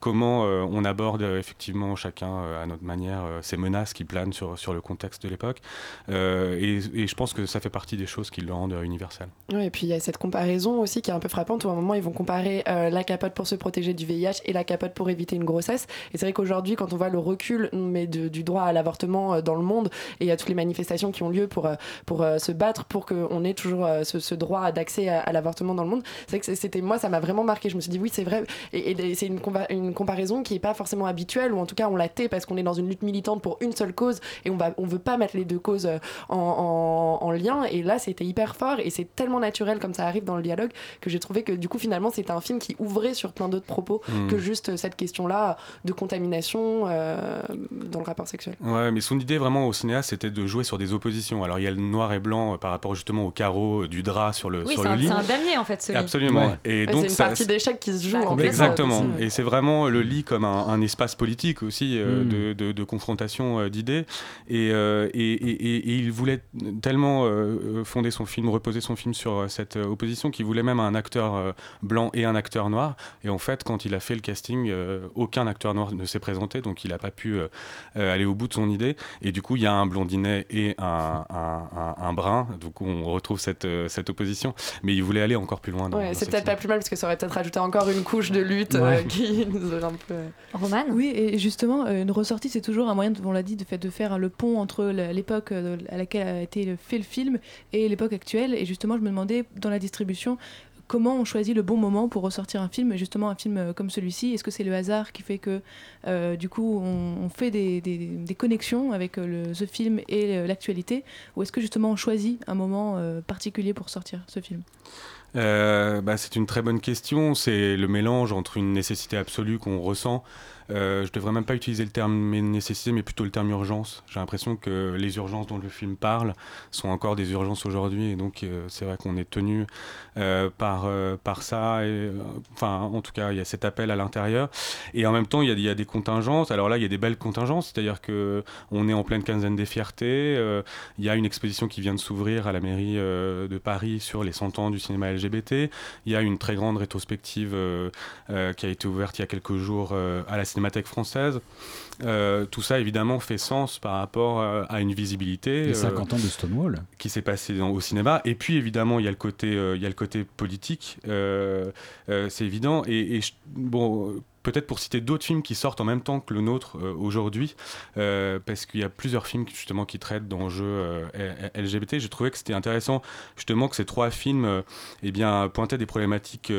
comment euh, on aborde euh, effectivement chacun euh, à notre manière euh, ces menaces qui planent sur, sur le contexte de l'époque. Euh, et, et je pense que ça fait partie des choses qui le rendent euh. Ouais, et puis il y a cette comparaison aussi qui est un peu frappante où à un moment ils vont comparer euh, la capote pour se protéger du VIH et la capote pour éviter une grossesse. Et c'est vrai qu'aujourd'hui, quand on voit le recul mais du droit à l'avortement euh, dans le monde et à toutes les manifestations qui ont lieu pour, pour se battre pour qu'on ait toujours ce, droit d'accès à, l'avortement dans le monde, c'est vrai que c'était moi, ça m'a vraiment marqué. Je me suis dit oui, c'est vrai. Et, c'est une, compa- une comparaison qui est pas forcément habituelle ou en tout cas on la tait parce qu'on est dans une lutte militante pour une seule cause et on va on veut pas mettre les deux causes en- en lien. Et là, c'était hyper fort et c'est tellement naturel comme ça arrive dans le dialogue que j'ai trouvé que du coup finalement c'était un film qui ouvrait sur plein d'autres propos Mm. que juste cette question-là de contamination euh, dans le rapport sexuel. Ouais, mais son idée vraiment au cinéaste, c'était de jouer sur des oppositions. Alors il y a le noir et blanc euh, par rapport justement au carreau euh, du drap sur le, Oui, sur le un, lit. c'est un damier en fait ce lit. Absolument. Ouais. Et Ouais, donc c'est une ça- partie d'échec qui se joue en fait. Exactement. Et c'est vraiment le lit comme un, un espace politique aussi euh, Mm. de, de- de confrontation euh, d'idées. Et, euh, et, et- et- et il voulait tellement euh, fonder son film, reposer son film sur euh, cette euh, opposition qu'il voulait même un acteur euh, blanc et un acteur noir. Et en fait, quand il a fait le casting, aucun acteur noir ne s'est présenté, donc il n'a pas pu aller au bout de son idée. Et du coup, il y a un blondinet et un, un- un- un brun. Donc on retrouve cette, cette opposition. Mais il voulait aller encore plus loin. Dans, Ouais, dans c'est peut-être pas plus mal parce que ça aurait peut-être rajouté encore une couche de lutte euh, Ouais. qui <laughs> nous aurait un peu. Roman? Oui, et justement, une ressortie, c'est toujours un moyen, on l'a dit, de, fait, de faire le pont entre l'époque à laquelle a été fait le film et l'époque actuelle. Et justement, je me demandais, dans la distribution, comment on choisit le bon moment pour ressortir un film, justement un film euh, comme celui-ci Est-ce que c'est le hasard qui fait que, euh, du coup, on, fait des, des- connexions avec euh, le, ce film et l'actualité? Ou est-ce que justement on choisit un moment particulier pour sortir ce film? Bah, c'est une très bonne question. C'est le mélange entre une nécessité absolue qu'on ressent. Euh, je devrais même pas utiliser le terme nécessité, mais plutôt le terme urgence. J'ai l'impression que les urgences dont le film parle sont encore des urgences aujourd'hui, et donc euh, c'est vrai qu'on est tenu euh, par euh, par ça. Enfin, en tout cas, il y a cet appel à l'intérieur, et en même temps, il y a, des contingences. Alors là, il y a des belles contingences, c'est-à-dire que on est en pleine quinzaine des fiertés. Il y a une exposition qui vient de s'ouvrir à la mairie de Paris sur les 100 ans du cinéma LGBT. Il y a une très grande rétrospective qui a été ouverte il y a quelques jours à la Cinémathèque française. Euh, tout ça, évidemment, fait sens par rapport euh, à une visibilité. Les euh, 50 ans de Stonewall. qui s'est passé dans- au cinéma. Et puis évidemment, il y a le côté, euh, il y a le côté politique, euh, euh, c'est évident. Et, et je- bon, euh, peut-être pour citer d'autres films qui sortent en même temps que le nôtre euh, aujourd'hui, euh, parce qu'il y a plusieurs films justement qui traitent d'enjeux euh, LGBT. J'ai trouvé que c'était intéressant justement que ces trois films, euh, eh bien, pointaient des problématiques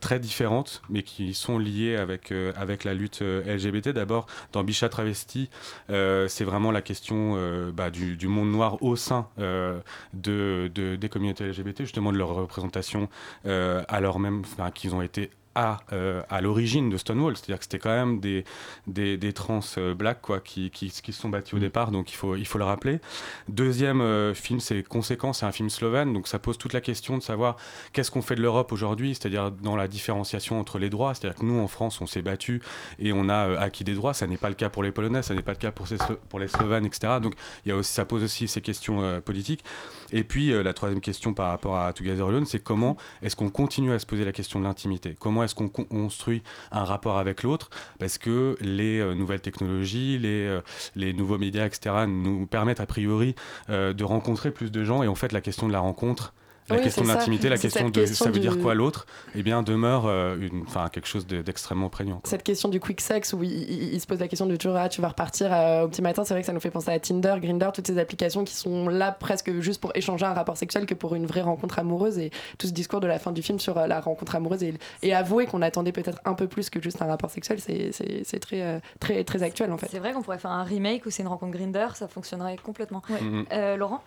très différentes, mais qui sont liées avec avec la lutte LGBT. D'abord, dans Bichat Travesti, c'est vraiment la question bah, du, monde noir au sein de, de- des communautés LGBT, justement de leur représentation, alors même qu'ils ont été à, euh, à l'origine de Stonewall. C'est-à-dire que c'était quand même des, des, des trans euh, black quoi, qui, qui, qui se sont battus au départ, donc il faut, il faut le rappeler. Deuxième euh, film, c'est Conséquence, c'est un film slovène, donc ça pose toute la question de savoir qu'est-ce qu'on fait de l'Europe aujourd'hui, c'est-à-dire dans la différenciation entre les droits. C'est-à-dire que nous, en France, on s'est battu et on a euh, acquis des droits. Ça n'est pas le cas pour les Polonais, ça n'est pas le cas pour, ces Slo- pour les Slovènes, etc. Donc il y a aussi, ça pose aussi ces questions politiques. Et puis la troisième question par rapport à Together Alone, c'est comment est-ce qu'on continue à se poser la question de l'intimité? Comment est-ce qu'on con- construit un rapport avec l'autre? Parce que les euh, nouvelles technologies, les, euh, les nouveaux médias, etc., nous permettent a priori euh, de rencontrer plus de gens. Et en fait, la question de la rencontre, la Oui, question de l'intimité, la question de question ça veut dire quoi l'autre, eh bien demeure euh, une, enfin, quelque chose de- d'extrêmement prégnant. quoi. Cette question du quick sex où il, il- il se pose la question de toujours ah, tu vas repartir euh, au petit matin, c'est vrai que ça nous fait penser à Tinder, Grindr, toutes ces applications qui sont là presque juste pour échanger un rapport sexuel que pour une vraie rencontre amoureuse et tout ce discours de la fin du film sur euh, la rencontre amoureuse et, et avouer qu'on attendait peut-être un peu plus que juste un rapport sexuel, c'est- très, euh, très, très actuel en fait. C'est vrai qu'on pourrait faire un remake où c'est une rencontre Grinder, ça fonctionnerait complètement. Mhm. Euh, Laurent?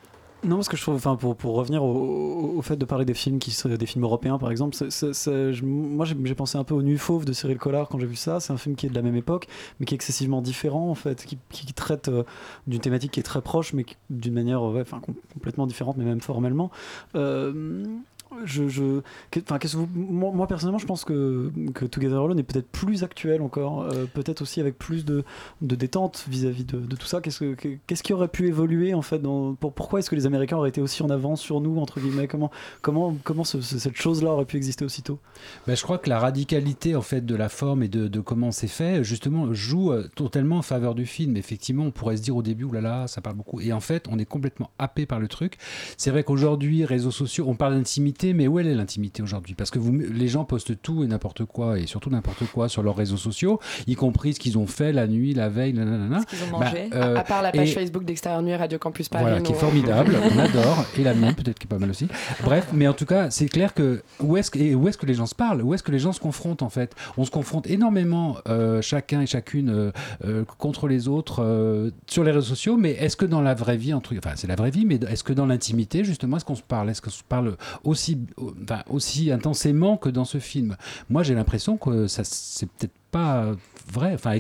Non, parce que je trouve, enfin, pour, pour revenir au, au- fait de parler des films qui des films européens, par exemple, moi j'ai pensé un peu au Nu Fauve de Cyril Collard quand j'ai vu ça. C'est un film qui est de la même époque, mais qui est excessivement différent en fait, qui, qui traite euh, d'une thématique qui est très proche, mais d'une manière enfin, com- complètement différente, mais même formellement. Euh, je, je, moi, personnellement, je pense que, que Together Alone est peut-être plus actuel encore, euh, peut-être aussi avec plus de, de détente vis-à-vis de, tout ça. Qu'est-ce, que- que- qu'est-ce qui aurait pu évoluer en fait pour, Pourquoi est-ce que les Américains auraient été aussi en avance sur nous entre guillemets? Comment, comment, comment ce- ce- cette chose-là aurait pu exister aussitôt? Ben, je crois que la radicalité en fait de la forme et de, de comment c'est fait justement joue euh, totalement en faveur du film. Effectivement, on pourrait se dire au début oulala, ça parle beaucoup et en fait, on est complètement happé par le truc. C'est vrai qu'aujourd'hui, réseaux sociaux, on parle d'intimité, mais où elle est l'intimité aujourd'hui? Parce que vous, les gens postent tout et n'importe quoi et surtout n'importe quoi sur leurs réseaux sociaux, y compris ce qu'ils ont fait la nuit, la veille, nanana. Ce qu'ils ont Bah, mangé. euh, à, à part la page et- Facebook d'Extérieur Nuit Radio Campus Paris. voilà, qui est formidable, <laughs> on adore, et la mienne peut-être qui est pas mal aussi. Bref, mais en tout cas, c'est clair que où est-ce que, où les gens se parlent, où est-ce que les gens se confrontent en fait? On se confronte énormément, euh, chacun et chacune euh, contre les autres sur les réseaux sociaux, mais est-ce que dans la vraie vie, enfin c'est la vraie vie, mais est-ce que dans l'intimité justement, est-ce qu'on se parle, est-ce qu'on se parle aussi, enfin, aussi intensément que dans ce film Moi, j'ai l'impression que ça, c'est peut-être pas vrai. Enfin,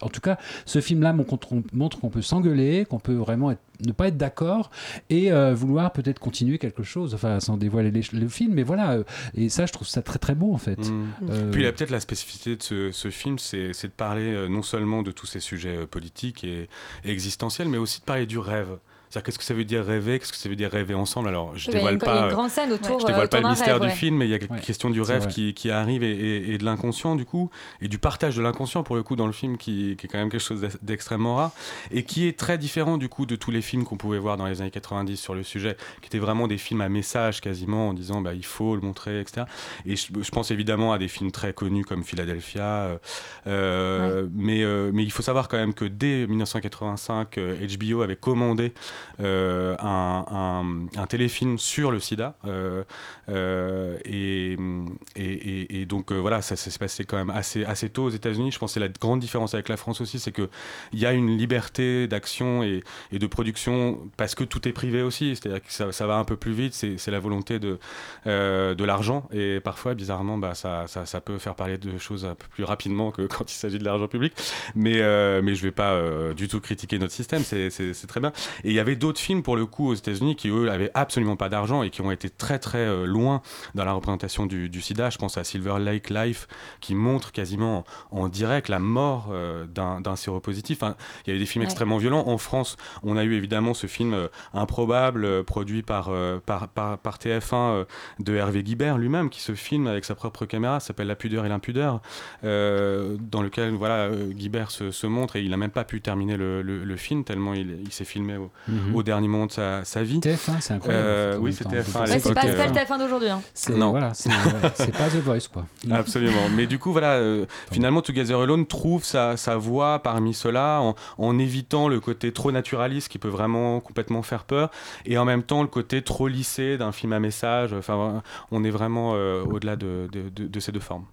en tout cas, ce film-là montre qu'on- peut s'engueuler, qu'on peut vraiment être- ne pas être d'accord et euh, vouloir peut-être continuer quelque chose, enfin, sans dévoiler les- le film. Mais voilà, euh, et ça, je trouve ça très très beau en fait. Mm. Euh, Puis il y a peut-être la spécificité de ce, ce film, c'est de parler non seulement de tous ces sujets politiques et, et existentiels, mais aussi de parler du rêve. C'est-à-dire qu'est-ce que ça veut dire rêver, qu'est-ce que ça veut dire rêver ensemble? Alors je Il y a dévoile une- il y a pas, une euh, grande scène autour, je dévoile euh, pas le mystère rêve, du ouais. film, mais il y a la Ouais, question du rêve qui, qui arrive et, et- et de l'inconscient du coup, et du partage de l'inconscient pour le coup dans le film qui, qui est quand même quelque chose d'ex- d'extrêmement rare et qui est très différent du coup de tous les films qu'on pouvait voir dans les années 90 sur le sujet, qui étaient vraiment des films à message quasiment en disant bah il faut le montrer etc. Et je, je pense évidemment à des films très connus comme Philadelphia, euh, mais euh, mais il faut savoir quand même que dès 1985 euh, HBO avait commandé euh, un, téléfilm sur le sida. euh, euh, et, donc voilà, ça, s'est passé quand même assez, assez tôt aux États-Unis. Je pense que la grande différence avec la France aussi, c'est qu'il y a une liberté d'action et, de production parce que tout est privé aussi. C'est-à-dire que ça, va un peu plus vite, c'est la volonté de, de l'argent. Et parfois, bizarrement, bah, ça, ça, peut faire parler de choses un peu plus rapidement que quand il s'agit de l'argent public. Mais, mais je vais pas du tout critiquer notre système, c'est très bien. Et il y avait d'autres films, pour le coup, aux États-Unis qui, eux, avaient absolument pas d'argent et qui ont été très, très euh, loin dans la représentation du, du sida. Je pense à Silver Lake Life, qui montre quasiment en direct la mort euh, d'un séropositif. Enfin, il y avait des films Ouais. extrêmement violents. En France, on a eu évidemment ce film euh, improbable, euh, produit par, euh, par, par, par TF1 euh, de Hervé Guibert lui-même, qui se filme avec sa propre caméra, s'appelle La pudeur et l'impudeur, euh, dans lequel voilà, euh, Guibert se, se montre et il n'a même pas pu terminer le, le- le film, tellement il, il s'est filmé au, Mhm. au dernier moment de sa, sa vie. TF1, c'est incroyable, Euh, en oui, c'est temps. TF1 à Ouais, c'est pas, c'est pas euh, le TF1 d'aujourd'hui. Hein. C'est Non. voilà, c'est ouais, <laughs> c'est pas The Voice quoi. Absolument. Mais du coup, voilà, euh, finalement, Together Alone trouve sa, sa voie parmi ceux-là en, en évitant le côté trop naturaliste qui peut vraiment complètement faire peur et en même temps le côté trop lissé d'un film à message. Enfin, on est vraiment euh, au-delà de, de- de- de ces deux formes.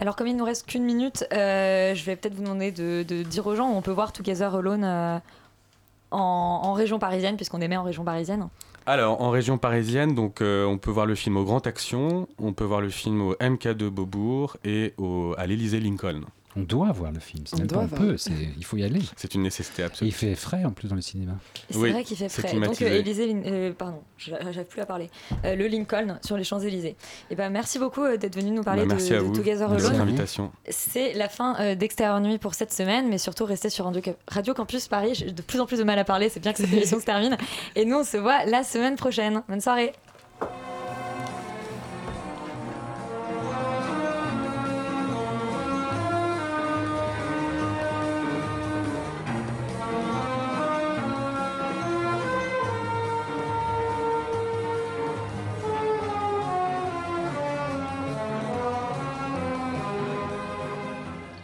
Alors, comme il nous reste qu'une minute, euh, je vais peut-être vous demander de, de dire aux gens où on peut voir Together Alone euh, en, région parisienne, puisqu'on émet en région parisienne. Alors, en région parisienne, donc, euh, on peut voir le film au Grand Action, on peut voir le film au MK2 Beaubourg et à l'Élysée Lincoln. On doit voir le film, c'est On même pas doit on voir. peut, c'est- il faut y aller. C'est une nécessité Et absolue. il fait frais en plus dans le cinéma. C'est vrai qu'il fait frais. Donc, euh, Élysée, Lin- euh, pardon, j'arrive plus à parler. Euh, le Lincoln sur les Champs-Élysées. Et ben, merci beaucoup euh, d'être venu nous parler Bah, merci de, à de vous Together de votre Alone. invitation. C'est la fin euh, d'Extérieur Nuit pour cette semaine, mais surtout restez sur Radio Campus Paris. J'ai de plus en plus de mal à parler, c'est bien que cette <laughs> émission se termine. Et nous, on se voit la semaine prochaine. Bonne soirée.